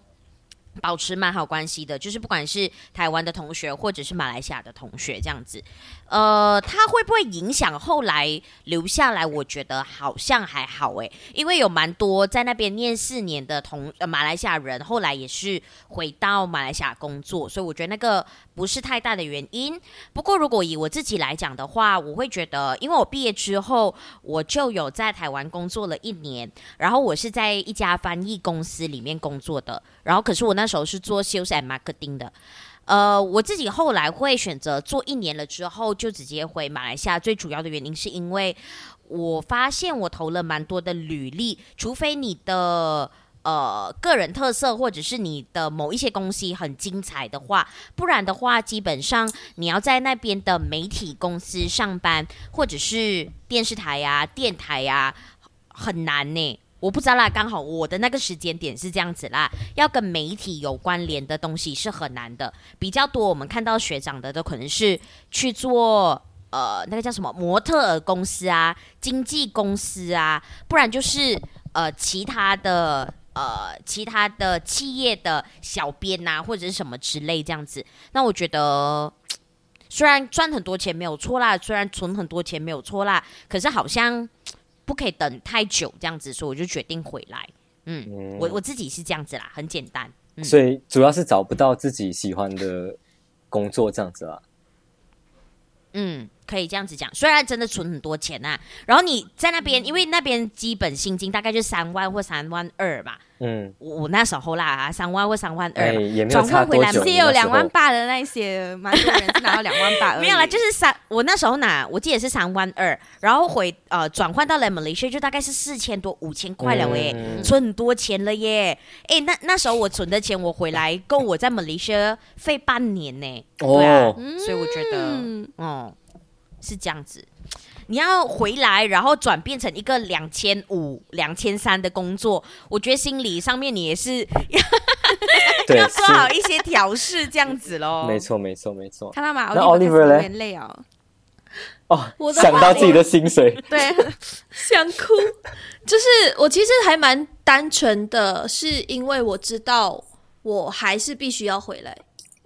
保持蛮好关系的，就是不管是台湾的同学或者是马来西亚的同学这样子，呃，他会不会影响后来留下来？我觉得好像还好诶，因为有蛮多在那边念四年的同马来西亚人，后来也是回到马来西亚工作，所以我觉得那个不是太大的原因。不过如果以我自己来讲的话，我会觉得，因为我毕业之后我就有在台湾工作了一年，然后我是在一家翻译公司里面工作的，然后可是我那时候是做 sales and marketing 的。呃，我自己后来会选择做一年了之后就直接回马来西亚，最主要的原因是因为我发现我投了蛮多的履历，除非你的。呃，个人特色或者是你的某一些东西很精彩的话，不然的话，基本上你要在那边的媒体公司上班，或者是电视台呀、电台呀、很难呢。我不知道啦，刚好我的那个时间点是这样子啦，要跟媒体有关联的东西是很难的。比较多我们看到学长的都可能是去做呃那个叫什么模特儿公司啊、经纪公司啊，不然就是呃其他的呃其他的企业的小编呐、或者是什么之类这样子。那我觉得。虽然赚很多钱没有错啦，虽然存很多钱没有错啦，可是好像不可以等太久这样子，所以我就决定回来。嗯，嗯我我自己是这样子啦，很简单。嗯所以主要是找不到自己喜欢的工作这样子啦。嗯，可以这样子讲。虽然真的存很多钱呐、然后你在那边，因为那边基本薪金大概就三万或三万二吧。嗯，我我那时候啦，三万或三万二哎，嘛。也没有转换回来差多久。是也有两万八，的那些，蛮多人是拿到两万八。没有啦，就是三，我那时候拿，我记得是三万二，然后回呃转换到来 Malaysia 就大概是四千多五千块了耶，嗯存很多钱了耶。哎，那那时候我存的钱，我回来够我在 Malaysia 费半年呢。对啊，哦，所以我觉得，嗯哦，是这样子。你要回来，然后转变成一个两千五、两千三的工作，我觉得心理上面你也是 对，要做好一些调试，这样子喽。没错，没错，没错。看到吗？那 Oliver 嘞开始流眼泪哦。哦想到自己的薪水，对，想哭。就是我其实还蛮单纯的，是因为我知道我还是必须要回来。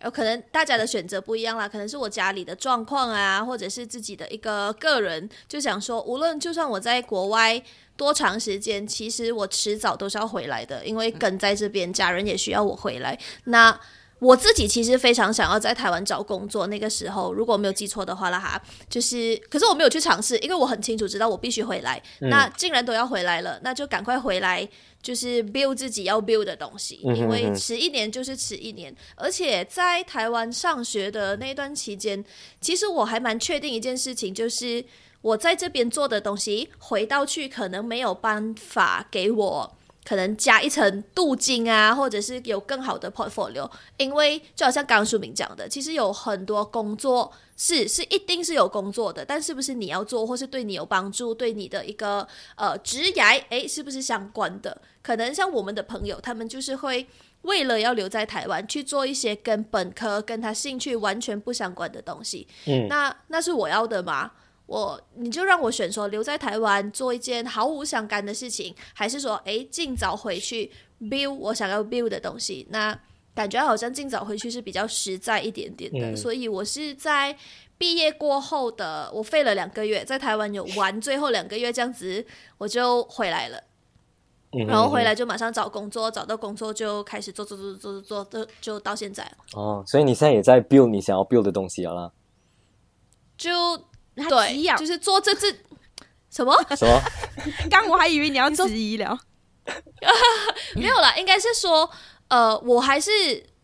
有可能大家的选择不一样啦，可能是我家里的状况啊，或者是自己的一个个人，就想说，无论就算我在国外多长时间，其实我迟早都是要回来的，因为跟在这边，家人也需要我回来。那我自己其实非常想要在台湾找工作，那个时候如果我没有记错的话啦哈，就是，可是我没有去尝试，因为我很清楚知道我必须回来。嗯那既然都要回来了，那就赶快回来，就是 build 自己要 build 的东西，因为迟一年就是迟一年。而且在台湾上学的那段期间，其实我还蛮确定一件事情，就是我在这边做的东西，回到去可能没有办法给我。可能加一层镀金啊，或者是有更好的 portfolio，因为就好像刚刚书明讲的，其实有很多工作是是一定是有工作的，但是不是你要做，或是对你有帮助，对你的一个呃职涯，诶，是不是相关的？可能像我们的朋友，他们就是会为了要留在台湾去做一些跟本科跟他兴趣完全不相关的东西。嗯，那那是我要的吗？我你就让我选说留在台湾做一件毫无相干的事情，还是说诶尽早回去 build 我想要 build 的东西？那感觉好像尽早回去是比较实在一点点的，嗯所以我是在毕业过后的，我废了两个月，在台湾有玩最后两个月这样子，我就回来了。嗯然后回来就马上找工作，找到工作就开始做做做做做做，就就到现在了。哦，所以你现在也在 build 你想要 build 的东西了啦？就对，啊！就是做这这什么什么？刚我还以为你要质疑了，没有啦，应该是说，呃，我还是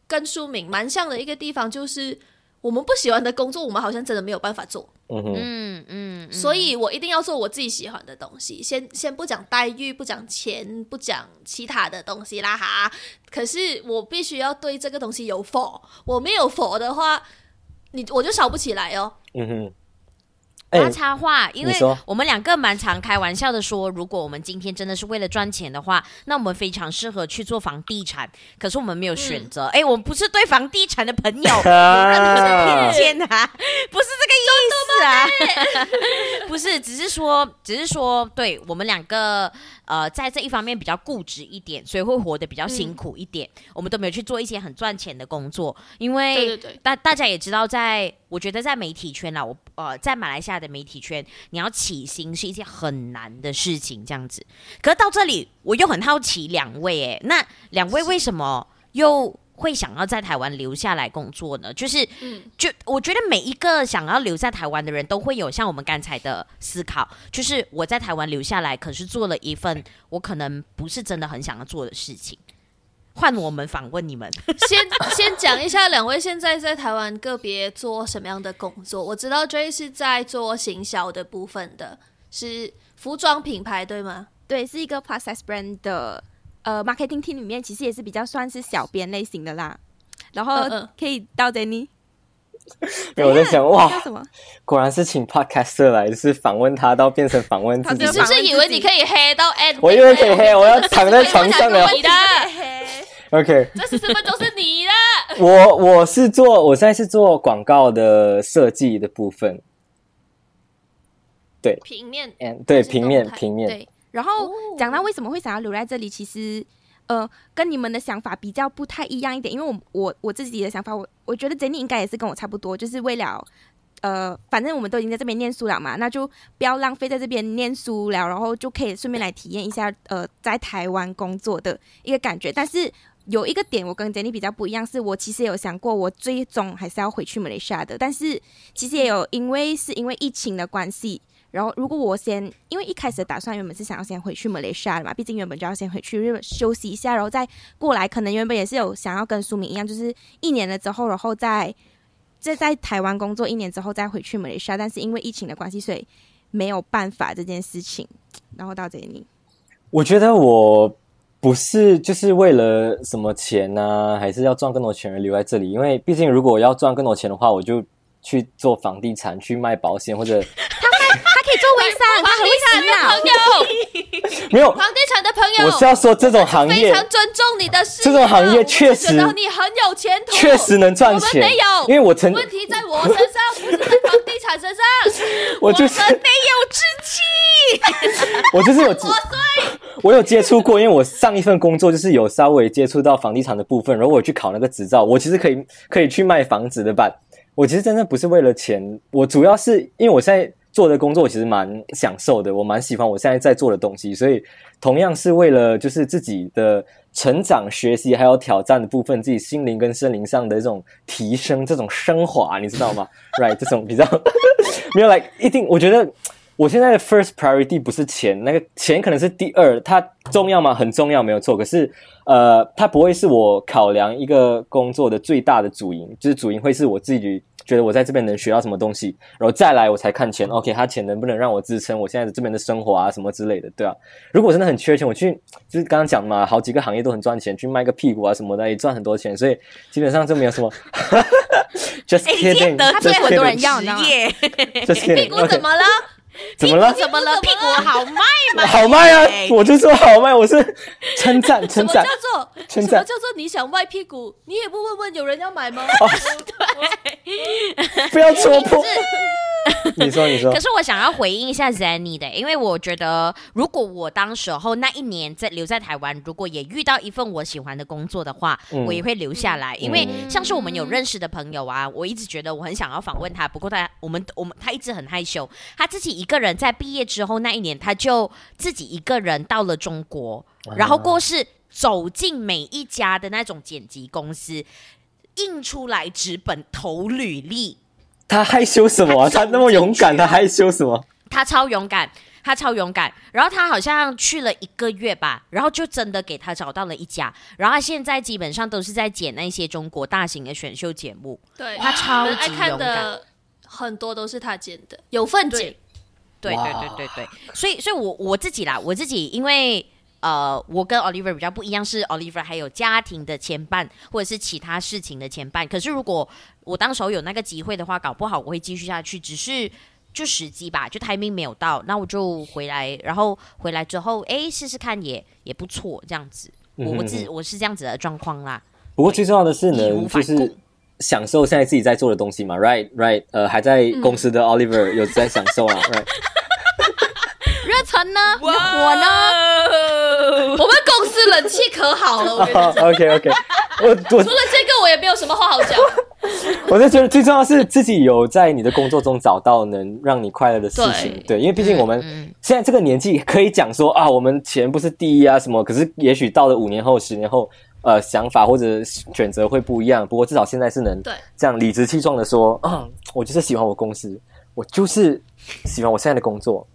跟书敏蛮像的一个地方，就是我们不喜欢的工作，我们好像真的没有办法做。嗯哼，嗯嗯，嗯所以我一定要做我自己喜欢的东西。先先不讲待遇，不讲钱，不讲其他的东西啦哈。可是我必须要对这个东西有否，我没有否的话，你我就烧不起来哦。嗯哼。我要哎，插话，因为我们两个蛮常开玩笑的说，如果我们今天真的是为了赚钱的话，那我们非常适合去做房地产。可是我们没有选择，哎、我们不是对房地产的朋友有任何的偏见啊，不是这个意思啊，不是，只是说，只是说，对我们两个呃，在这一方面比较固执一点，所以会活得比较辛苦一点。我们都没有去做一些很赚钱的工作，因为大大家也知道在，我觉得在媒体圈啦，我呃在马来西亚的媒体圈，你要起薪是一件很难的事情，这样子。可是到这里，我又很好奇两位，哎，那两位为什么又会想要在台湾留下来工作呢？就是，嗯就我觉得每一个想要留在台湾的人都会有像我们刚才的思考，就是我在台湾留下来，可是做了一份我可能不是真的很想要做的事情。换我们访问你们，先先讲一下两位现在在台湾个别做什么样的工作。我知道 J 是在做行销的部分的，是服装品牌对吗？对，是一个 plus size brand 的呃 marketing team 里面，其实也是比较算是小编类型的啦。然后可以到 Jenny 因为我在想，哇，什么？果然是请 podcaster 来，就是访问他到变成访问自己他你是不是以为你可以黑到 end？我以为可以黑，我要躺在床上了。你 的，OK，这十四分钟是你的。我我是做，我现在是做广告的设计的部分，对平面嗯，对，平面平面，对，然后哦讲到为什么会想要留在这里，其实呃跟你们的想法比较不太一样一点，因为我我我自己的想法，我我觉得 Jenny 应该也是跟我差不多，就是为了。呃，反正我们都已经在这边念书了嘛，那就不要浪费在这边念书了，然后就可以顺便来体验一下呃在台湾工作的一个感觉。但是有一个点我跟 Jenny 比较不一样，是我其实有想过，我最终还是要回去马来西亚的。但是其实也有因为是因为疫情的关系，然后如果我先，因为一开始的打算原本是想要先回去马来西亚的嘛，毕竟原本就要先回去日本休息一下，然后再过来。可能原本也是有想要跟苏明一样，就是一年了之后，然后再再在台湾工作一年之后再回去马来西亚，但是因为疫情的关系，所以没有办法这件事情。然后到这里，我觉得我不是就是为了什么钱呢、还是要赚更多钱而留在这里？因为毕竟如果要赚更多钱的话，我就去做房地产、去卖保险或者以做微商，房地产的。朋友，没有。房地产的朋友，我是要说这种行业非常尊重你的事业，这种行业确实我觉得你很有前途，确实能赚钱，没有因为我曾问题在我身上，不是在房地产身上。我就是们没有志气，我就是有 我有接触过，因为我上一份工作就是有稍微接触到房地产的部分，然后我去考那个执照，我其实可以可以去卖房子的吧。我其实真的不是为了钱，我主要是因为我现在做的工作其实蛮享受的，我蛮喜欢我现在在做的东西，所以同样是为了就是自己的成长、学习还有挑战的部分，自己心灵跟身灵上的这种提升、这种升华，你知道吗？Right，这种比较没有、like, 一定，我觉得。我现在的 first priority 不是钱，那个钱可能是第二，它重要吗？很重要，没有错。可是，呃，它不会是我考量一个工作的最大的主因，就是主因会是我自己觉得我在这边能学到什么东西，然后再来我才看钱。OK，他钱能不能让我支撑我现在的这边的生活啊，什么之类的，对啊。如果真的很缺钱，我去就是刚刚讲嘛，好几个行业都很赚钱，去卖个屁股啊什么的也赚很多钱，所以基本上就没有什么。Just 哎，你今天 kidding，得罪很多人要职业，just 屁 kidding。股怎么了？怎么了？怎么了？屁股好卖吗？好卖啊哎！我就说好卖，我是 称赞什称赞什么叫。做称赞什么叫做你想卖屁股？你也不问问有人要买吗？哦 不要戳破。你说，你说可，是我想要回应一下 Zanny 的，因为我觉得如果我当时候那一年在留在台湾，如果也遇到一份我喜欢的工作的话，嗯我也会留下来。因为像是我们有认识的朋友啊，我一直觉得我很想要访问他，不过他我们我们他一直很害羞，他自己一个人在毕业之后那一年，他就自己一个人到了中国，然后过是走进每一家的那种剪辑公司。印出来纸本投履历，他害羞什么啊？他那么勇敢，他害羞什么？他超勇敢，他超勇敢。然后他好像去了一个月吧，然后就真的给他找到了一家。然后他现在基本上都是在剪那些中国大型的选秀节目，对，他超爱看级勇敢。的很多都是他剪的，有份剪对。对对对对对，所以所以我我自己啦，我自己因为呃，我跟 Oliver 比较不一样，是 Oliver 还有家庭的牵绊，或者是其他事情的牵绊。可是如果我当时候有那个机会的话，搞不好我会继续下去，只是。就时机吧，就 timing 没有到，那我就回来，然后回来之后，哎，试试看也也不错，这样子。我我自我是这样子的状况啦。不过最重要的是呢就是享受现在自己在做的东西嘛，right right，呃，还在公司的 Oliver 有在享受啊，right，热忱呢？我呢？我们公司冷气可好了，，OK OK，我 我除了这个我也没有什么话好讲。我就觉得最重要是自己有在你的工作中找到能让你快乐的事情，对对，因为毕竟我们嗯现在这个年纪可以讲说啊，我们钱不是第一啊什么，可是也许到了五年后、十年后，呃，想法或者选择会不一样。不过至少现在是能对这样理直气壮的说，嗯，我就是喜欢我公司，我就是喜欢我现在的工作，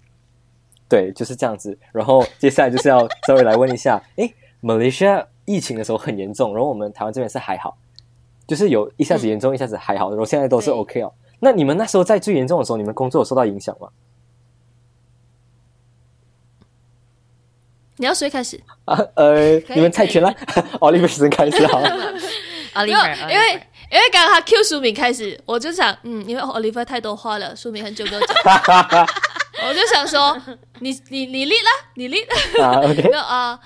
对，就是这样子。然后接下来就是要稍微来问一下，诶 m a l a y s i a 疫情的时候很严重，然后我们台湾这边是还好，就是有一下子严重，一下子还好，然后现在都是 OK 哦。那你们那时候在最严重的时候，你们工作有受到影响吗？你要谁开始？啊，呃，你们猜拳了，Oliver 先开始好了。Oliver，因为因为刚刚他 Q 书敏开始，我就想，嗯，因为 Oliver 太多话了，书敏很久没有讲，我就想说，你你你立了，你立了。啊，OK，没有啊、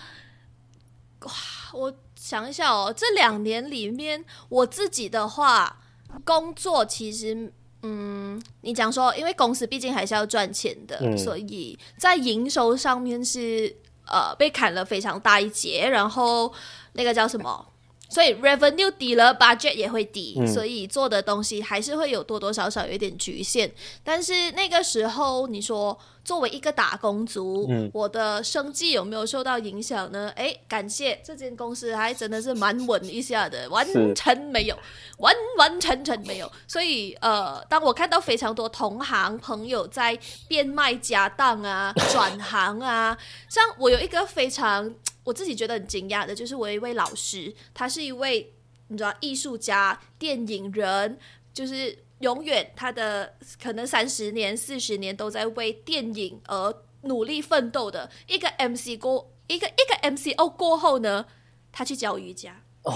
哇，我想一下哦，这两年里面，我自己的话，工作其实，嗯，你讲说，因为公司毕竟还是要赚钱的，嗯所以在营收上面是呃被砍了非常大一截，然后那个叫什么？所以 revenue 低了，budget 也会低，嗯所以做的东西还是会有多多少少有点局限。但是那个时候，你说作为一个打工族，嗯我的生计有没有受到影响呢？诶，感谢这间公司还真的是蛮稳一下的，完全没有，完完全全没有。所以呃，当我看到非常多同行朋友在变卖家当啊、转行啊，像我有一个非常我自己觉得很惊讶的，就是我有一位老师，他是一位你知道艺术家、电影人，就是永远他的可能三十年、四十年都在为电影而努力奋斗的一个 MC 过一个一个 MCO 过后呢，他去教瑜伽。哦。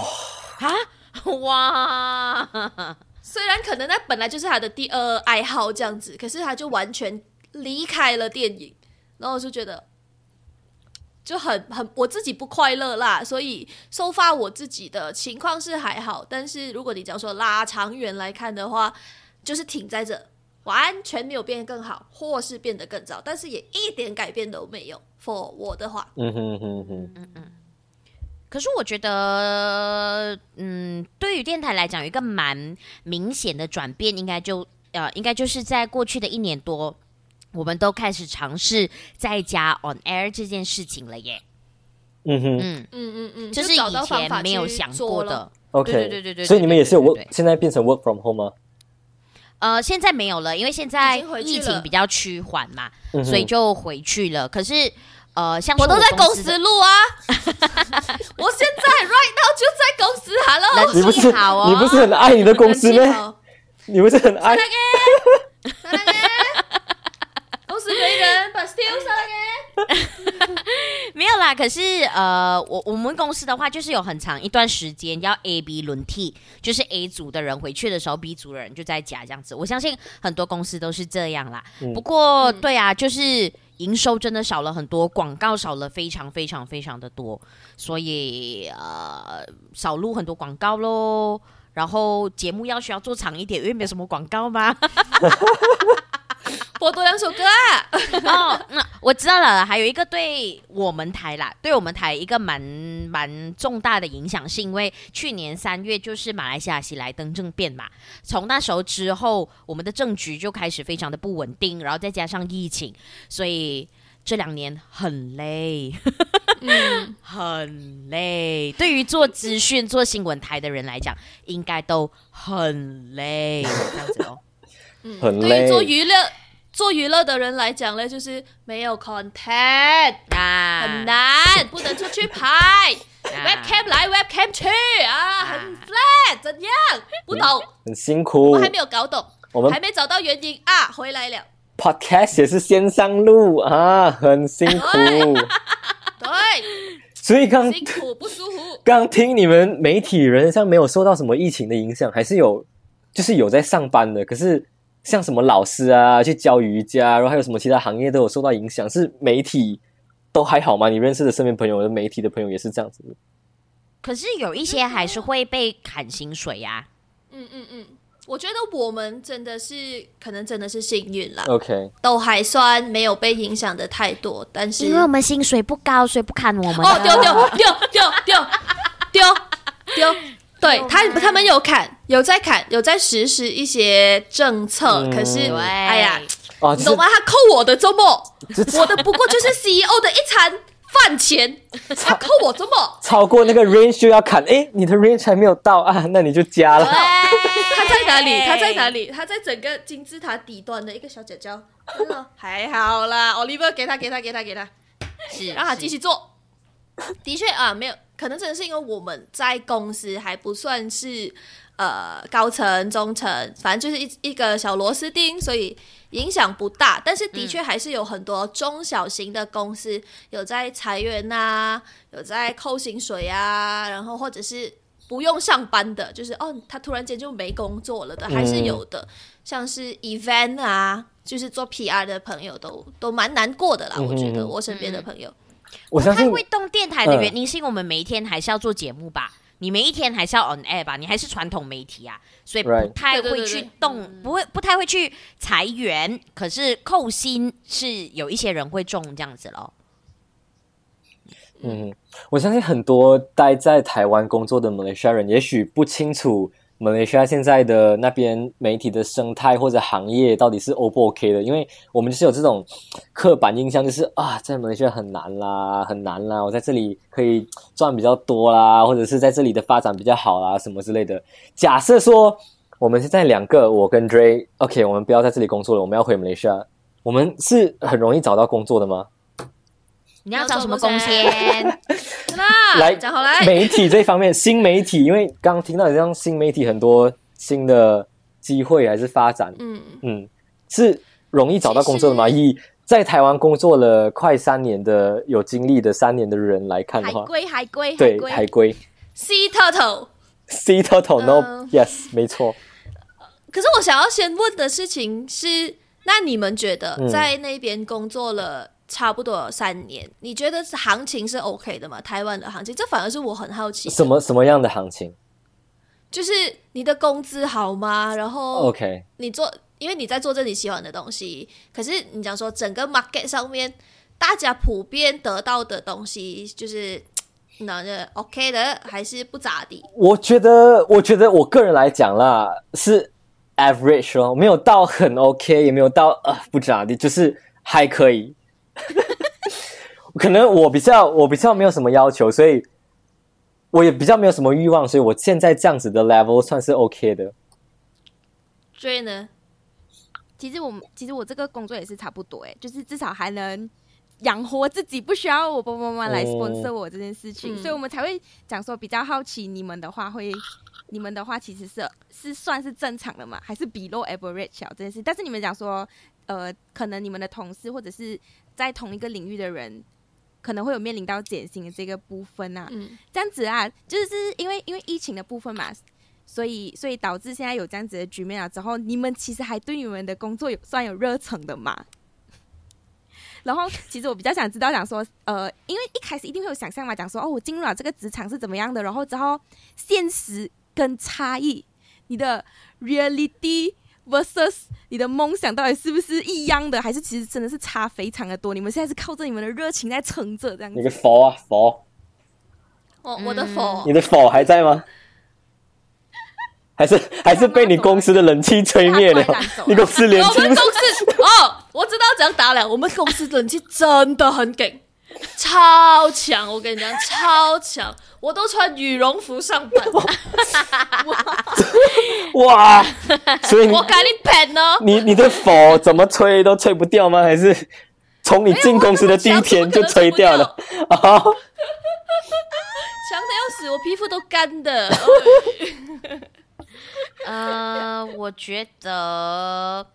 啊，哇，虽然可能那本来就是他的第二爱好这样子，可是他就完全离开了电影，然后我就觉得就很很我自己不快乐啦，所以收发我自己的情况是还好，但是如果你讲说拉长远来看的话，就是停在这，完全没有变得更好，或是变得更糟，但是也一点改变都没有。for 我的话，嗯哼哼哼，嗯可是我觉得，嗯，对于电台来讲，有一个蛮明显的转变，应该就呃，应该就是在过去的一年多，我们都开始尝试在家 on air 这件事情了耶。嗯哼。嗯，嗯嗯嗯，这就是以前没有想过的。，OK，对对对对对所以你们也是有 work，现在变成 work from home 吗？呃，现在没有了，因为现在疫情比较趋缓嘛，所以就回去了。可是，呃，像是我都在公司录啊，我现在 right now 就在公司，Hello，你不是你不是很爱你的公司吗？你不是很爱 公司没人，but still 上来 没有啦，可是呃，我我们公司的话，就是有很长一段时间要 A B 轮替，就是 A 组的人回去的时候，B 组的人就在家这样子。我相信很多公司都是这样啦。嗯不过，对啊，就是营收真的少了很多，广告少了非常非常非常的多，所以呃，少录很多广告喽。然后节目要需要做长一点，因为没有什么广告嘛。播多两首歌啊！哦，那我知道了，还有一个对我们台啦，对我们台一个蛮蛮重大的影响，是因为去年三月就是马来西亚喜来登政变嘛，从那时候之后，我们的政局就开始非常的不稳定，然后再加上疫情，所以这两年很累，嗯，很累。对于做资讯、做新闻台的人来讲，应该都很累，这样子哦。对很累于。做娱乐做娱乐的人来讲呢，就是没有 content，啊，很难，不能出去拍。啊 webcam 来，webcam 去啊，很 flat，怎样？不懂，很辛苦我还没有搞懂，我们还没找到原因啊，回来了。podcast 也是先上路啊，很辛苦。对，所以刚辛苦不舒服。刚听你们媒体人像没有受到什么疫情的影响，还是有，就是有在上班的。可是像什么老师啊，去教瑜伽，然后还有什么其他行业都有受到影响，是媒体都还好吗？你认识的身边朋友的媒体的朋友也是这样子。可是有一些还是会被砍薪水呀、嗯嗯嗯，我觉得我们真的是可能真的是幸运啦，OK，都还算没有被影响的太多，但是因为我们薪水不高，所以不砍我们的。哦，丢丢丢丢丢丢丢，对他他们有砍，有在砍，有在实施一些政策，嗯可是，哎呀，哦，你懂吗？他扣我的周末，我的不过就是 CEO 的一餐饭钱，他扣我周末，超过那个 range 就要砍，诶，你的 range 还没有到啊，那你就加了。他在哪里？他在哪里？他在整个金字塔底端的一个小角角，真的还好啦，Oliver 给他给他给他给他。是让他继续做。的确啊，没有，可能真的是因为我们在公司还不算是呃高层、中层，反正就是一一个小螺丝钉，所以影响不大。但是的确还是有很多中小型的公司有在裁员呐、有在扣薪水啊，然后或者是不用上班的，就是哦，他突然间就没工作了的，还是有的。像是 event 啊，就是做 PR 的朋友都都蛮难过的啦。我觉得我身边的朋友。我相信会动电台的原因是因为我们每一天还是要做节目吧，你每一天还是要 on air 吧，你还是传统媒体啊，所以不太会去动，不会不太会去裁员，可是扣薪是有一些人会中这样子咯。嗯，我相信很多待在台湾工作的马来西亚人，也许不清楚马来西亚现在的那边媒体的生态或者行业到底是 O 不 OK 的，因为我们就是有这种刻板印象，就是啊，在马来西亚很难啦，很难啦，我在这里可以赚比较多啦，或者是在这里的发展比较好啦，什么之类的。假设说我们现在两个，我跟 Dray，OK，、我们不要在这里工作了，我们要回马来西亚，我们是很容易找到工作的吗？你要找什么工要先？真的？啊来讲好来，媒体这方面，新媒体，因为刚刚听到你像新媒体很多新的机会还是发展，嗯，嗯，是容易找到工作的吗？其以在台湾工作了快三年的有经历的三年的人来看的话，海龟，海龟，对，海龟。Sea turtle，sea total no、嗯。yes 没错，可是我想要先问的事情是，那你们觉得嗯。在那边工作了差不多三年，你觉得是行情是 OK 的吗？台湾的行情，这反而是我很好奇。什么什么样的行情就是你的工资好吗？然后？OK，你做，因为你在做着你喜欢的东西，可是你讲说整个 market 上面，大家普遍得到的东西就是。那就 OK 的，还是不咋地。我觉得，我觉得我个人来讲啦，是 average 哦，没有到很 OK，也没有到呃不咋地，就是还可以。可能我比较我比较没有什么要求，所以我也比较没有什么欲望，所以我现在这样子的 level 算是 OK 的。所以呢？其实我们其实我这个工作也是差不多，哎，就是至少还能养活自己，不需要我爸爸妈妈来哦 sponsor 我这件事情，嗯所以我们才会讲说比较好奇你们的话会你们的话其实是是算是正常的嘛，还是 below average 啊这件事？但是你们讲说，呃，可能你们的同事或者是在同一个领域的人，可能会有面临到减薪的这个部分啊。嗯，这样子啊，就是因为因为疫情的部分嘛，所以所以导致现在有这样子的局面啊。之后你们其实还对你们的工作有算有热忱的嘛？然后其实我比较想知道，讲说，呃，因为一开始一定会有想象嘛，讲说，哦，我进入了这个职场是怎么样的，然后之后现实跟差异，你的 reality versus 你的梦想到底是不是一样的，还是其实真的是差非常的多？你们现在是靠着你们的热情在撑着这样你子。个佛啊佛，我，我的佛你，的佛还在吗？还是还是被你公司的冷气吹灭了？你公司冷我们公司 哦，我知道怎样打了。我们公司冷气真的很给，超强！我跟你讲，超强！我都穿羽绒服上班，哇？所以你我赶紧 pen 呢。你你的佛怎么吹都吹不掉吗？还是从你进公司的第一天就吹掉了？啊？强的要死，我皮肤都干的。哦 呃，我觉得，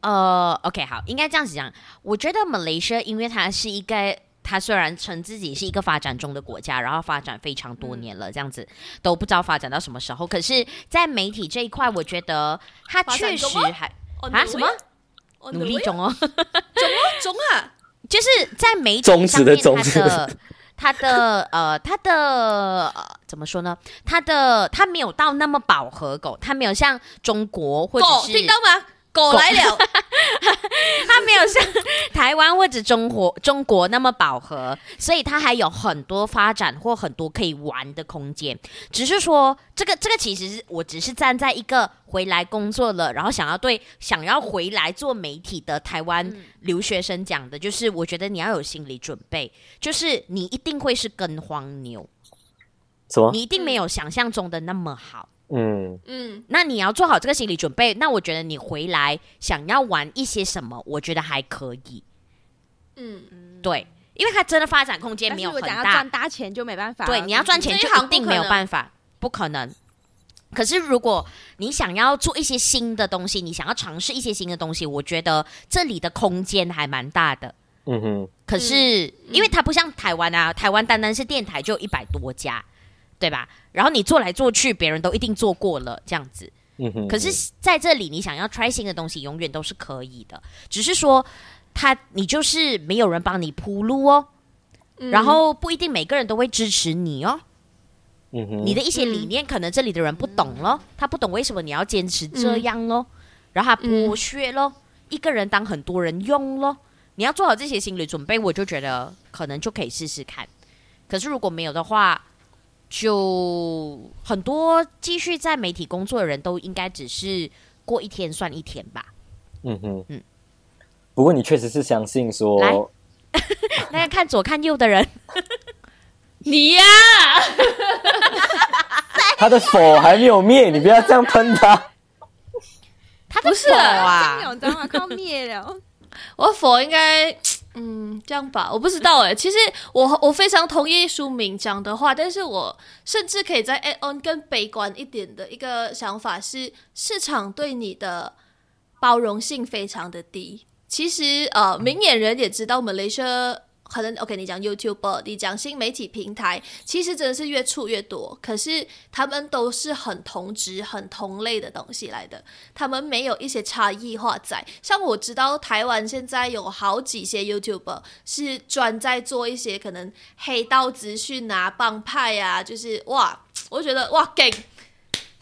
呃，OK，好，应该这样子讲。我觉得 Malaysia 因为它是一个，它虽然称自己是一个发展中的国家，然后发展非常多年了，这样子都不知道发展到什么时候。可是，在媒体这一块，我觉得他确实还哦啊什么哦努力中哦。中哦中啊！就是在媒体中指的上面，它中指的他的呃，他的、呃、怎么说呢？他的他没有到那么饱和狗，他没有像中国或者狗是听到吗？狗来了，它没有像台湾或者中国中国那么饱和，所以它还有很多发展或很多可以玩的空间。只是说，这个这个其实是我只是站在一个回来工作了，然后想要对想要回来做媒体的台湾留学生讲的，就是我觉得你要有心理准备，就是你一定会是跟黄牛，什么？你一定没有想象中的那么好。嗯嗯，那你要做好这个心理准备。那我觉得你回来想要玩一些什么，我觉得还可以。嗯，对，因为它真的发展空间没有很大赚。大钱就没办法。对，你要赚钱就这一定没有办法，不可能。可是如果你想要做一些新的东西，你想要尝试一些新的东西，我觉得这里的空间还蛮大的。嗯哼，可是，因为它不像台湾啊，台湾单单是电台就一百多家，对吧？然后你做来做去，别人都一定做过了，这样子。嗯哼。可是在这里，你想要 try 新的东西，永远都是可以的，只是说他你就是没有人帮你铺路哦，嗯然后不一定每个人都会支持你哦。嗯哼，你的一些理念，可能这里的人不懂咯，他不懂为什么你要坚持这样咯，然后他剥削咯，一个人当很多人用咯。你要做好这些心理准备，我就觉得可能就可以试试看。可是如果没有的话，就很多继续在媒体工作的人都应该只是过一天算一天吧。嗯哼，嗯不过你确实是相信来说，那个看左看右的人，你呀，他的火还没有灭，你不要这样喷他。他的不是手啊，啊，你知道吗？快灭了。我佛应该，嗯，这样吧，我不知道哎。其实我我非常同意书明讲的话，但是我甚至可以再 add on 更悲观一点的一个想法是，市场对你的包容性非常的低。其实呃，明眼人也知道，Malaysia 可能 OK，你讲 YouTube，你讲新媒体平台，其实真的是越出越多。可是他们都是很同质、很同类的东西来的，他们没有一些差异化在。像我知道台湾现在有好几些 YouTube 是专在做一些可能黑道资讯啊、帮派啊，就是哇，我觉得哇，给。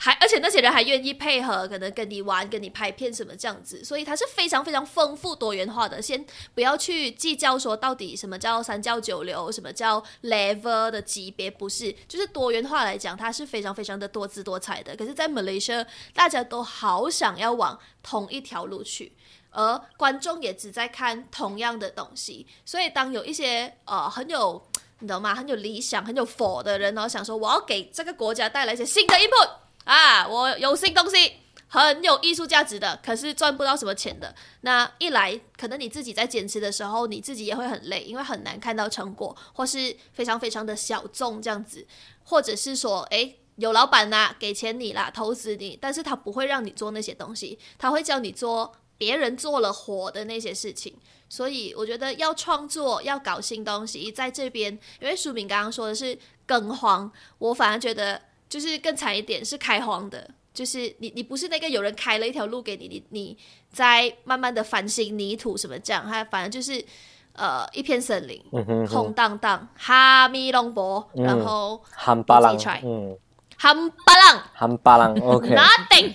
还而且那些人还愿意配合，可能跟你玩、跟你拍片什么这样子，所以它是非常非常丰富多元化的。先不要去计较说到底什么叫三教九流，什么叫 level 的级别，不是，就是多元化来讲，它是非常非常的多姿多彩的。可是，在 Malaysia，大家都好想要往同一条路去。而观众也只在看同样的东西，所以当有一些呃很有你懂吗？很有理想、很有火的人，然后想说我要给这个国家带来一些新的 input 啊，我有新东西，很有艺术价值的，可是赚不到什么钱的。那一来，可能你自己在坚持的时候，你自己也会很累，因为很难看到成果，或是非常非常的小众这样子，或者是说，诶，有老板呐、给钱你啦，投资你，但是他不会让你做那些东西，他会教你做别人做了火的那些事情。所以我觉得要创作，要搞新东西，在这边，因为书敏刚刚说的是耕荒，我反而觉得就是更惨一点，是开荒的。就是你，你不是那个有人开了一条路给你，你你在慢慢的翻新泥土什么这样，它反正就是呃一片森林，嗯哼空哼，荡荡，哈密隆博，嗯。然后汉巴郎自己 try，嗯，ham 巴浪汉巴浪，OK，nothing，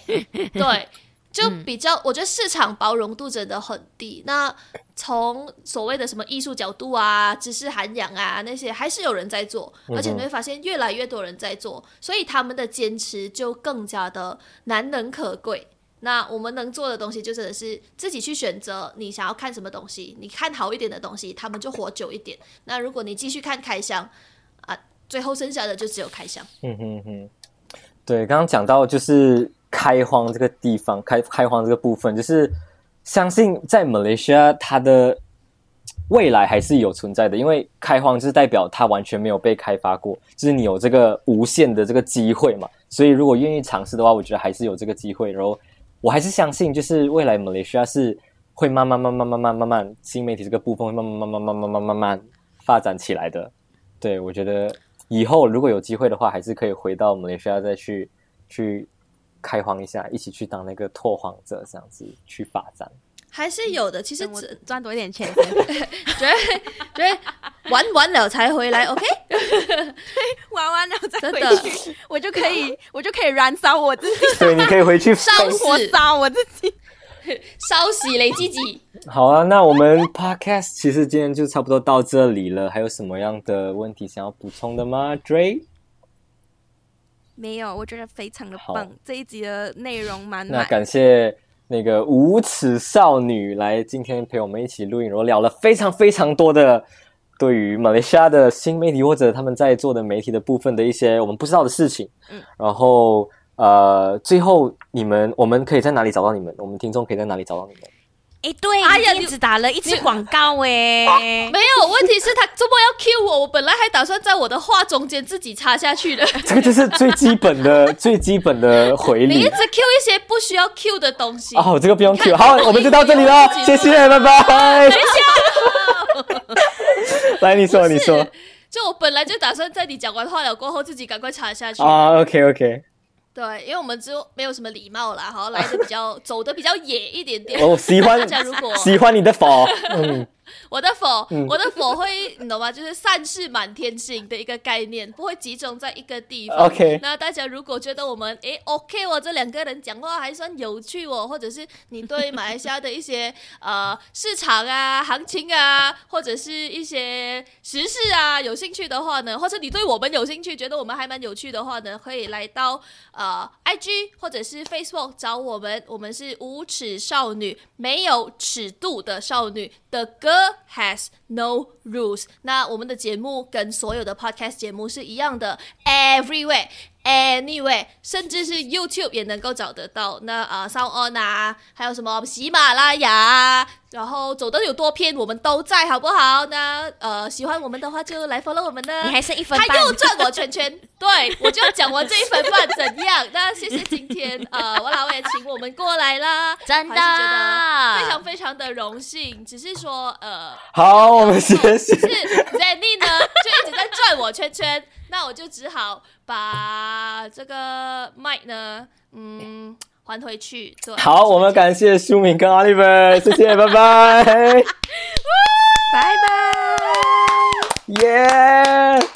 对，就比较，我觉得市场包容度真的很低。那从所谓的什么艺术角度啊、知识涵养啊那些，还是有人在做，而且你会发现越来越多人在做，所以他们的坚持就更加的难能可贵。那我们能做的东西，就真的是自己去选择你想要看什么东西，你看好一点的东西，他们就活久一点。那如果你继续看开箱啊，最后剩下的就只有开箱。嗯哼哼，对，刚刚讲到就是开荒这个地方，开开荒这个部分，就是相信在马来西亚它的未来还是有存在的，因为开荒就是代表它完全没有被开发过，就是你有这个无限的这个机会嘛，所以如果愿意尝试的话，我觉得还是有这个机会。然后我还是相信，就是未来马来西亚是会慢慢慢慢慢慢慢慢新媒体这个部分会慢慢慢慢慢慢慢慢慢发展起来的。对，我觉得以后如果有机会的话，还是可以回到马来西亚再去去开荒一下，一起去当那个拓荒者，这样子去发展。还是有的，其实只赚多一点钱先，觉得觉得玩完了才回来，OK？玩完了再回去，我就可以，我就可以燃烧我自己，对，你可以回去烧火烧我自己。烧洗雷自己。好啊，那我们 podcast 其实今天就差不多到这里了。还有什么样的问题想要补充的吗？Dray？没有，我觉得非常的棒，这一集的内容满那。感谢那个无耻少女来今天陪我们一起录影，然后聊了非常非常多的对于马来西亚的新媒体或者他们在做的媒体的部分的一些我们不知道的事情。嗯，然后呃，最后你们我们可以在哪里找到你们？我们听众可以在哪里找到你们？哎，对，哎呀你你只打了一次广告哎，没有问题是他周末要 Q 我，我本来还打算在我的话中间自己插下去的。这个就是最基本的 最基本的回礼你一直 Q 一些不需要 Q 的东西。哦，这个不用 Q。看好，我们就到这里了，谢谢，拜拜。等一下来，你说，你说就我本来就打算在你讲完话了过后，自己赶快插下去。啊，OK OK，对，因为我们就没有什么礼貌啦，好来的比较 走的比较野一点点。我喜欢大家如果喜欢你的法，嗯，我的否，嗯我的否会，你懂吗？就是散是满天星的一个概念，不会集中在一个地方。OK 那大家如果觉得我们诶 OK 哦，这两个人讲话还算有趣哦，或者是你对马来西亚的一些 呃市场啊、行情啊，或者是一些时事啊有兴趣的话呢，或者你对我们有兴趣，觉得我们还蛮有趣的话呢，可以来到呃 IG 或者是 Facebook 找我们，我们是无耻少女，没有尺度的少女。The has no rules。那我们的节目跟所有的 podcast 节目是一样的，everywhere。Anyway，甚至是 YouTube 也能够找得到。那啊、呃、，Sound On 啊，还有什么喜马拉雅啊，然后走的有多偏，我们都在，好不好？那呃，喜欢我们的话就来 follow 我们的。你还剩一分半他又转我圈圈，对我就要讲完这一分半怎样？那谢谢今天呃，我老也请我们过来啦，真的非常非常的荣幸。只是说呃，好，我们谢谢是。Zenny 呢就一直在转我圈圈，那我就只好把这个麦呢，嗯，还回去。对，好，我们感谢舒敏跟 Oliver，谢谢，拜拜，拜拜。耶。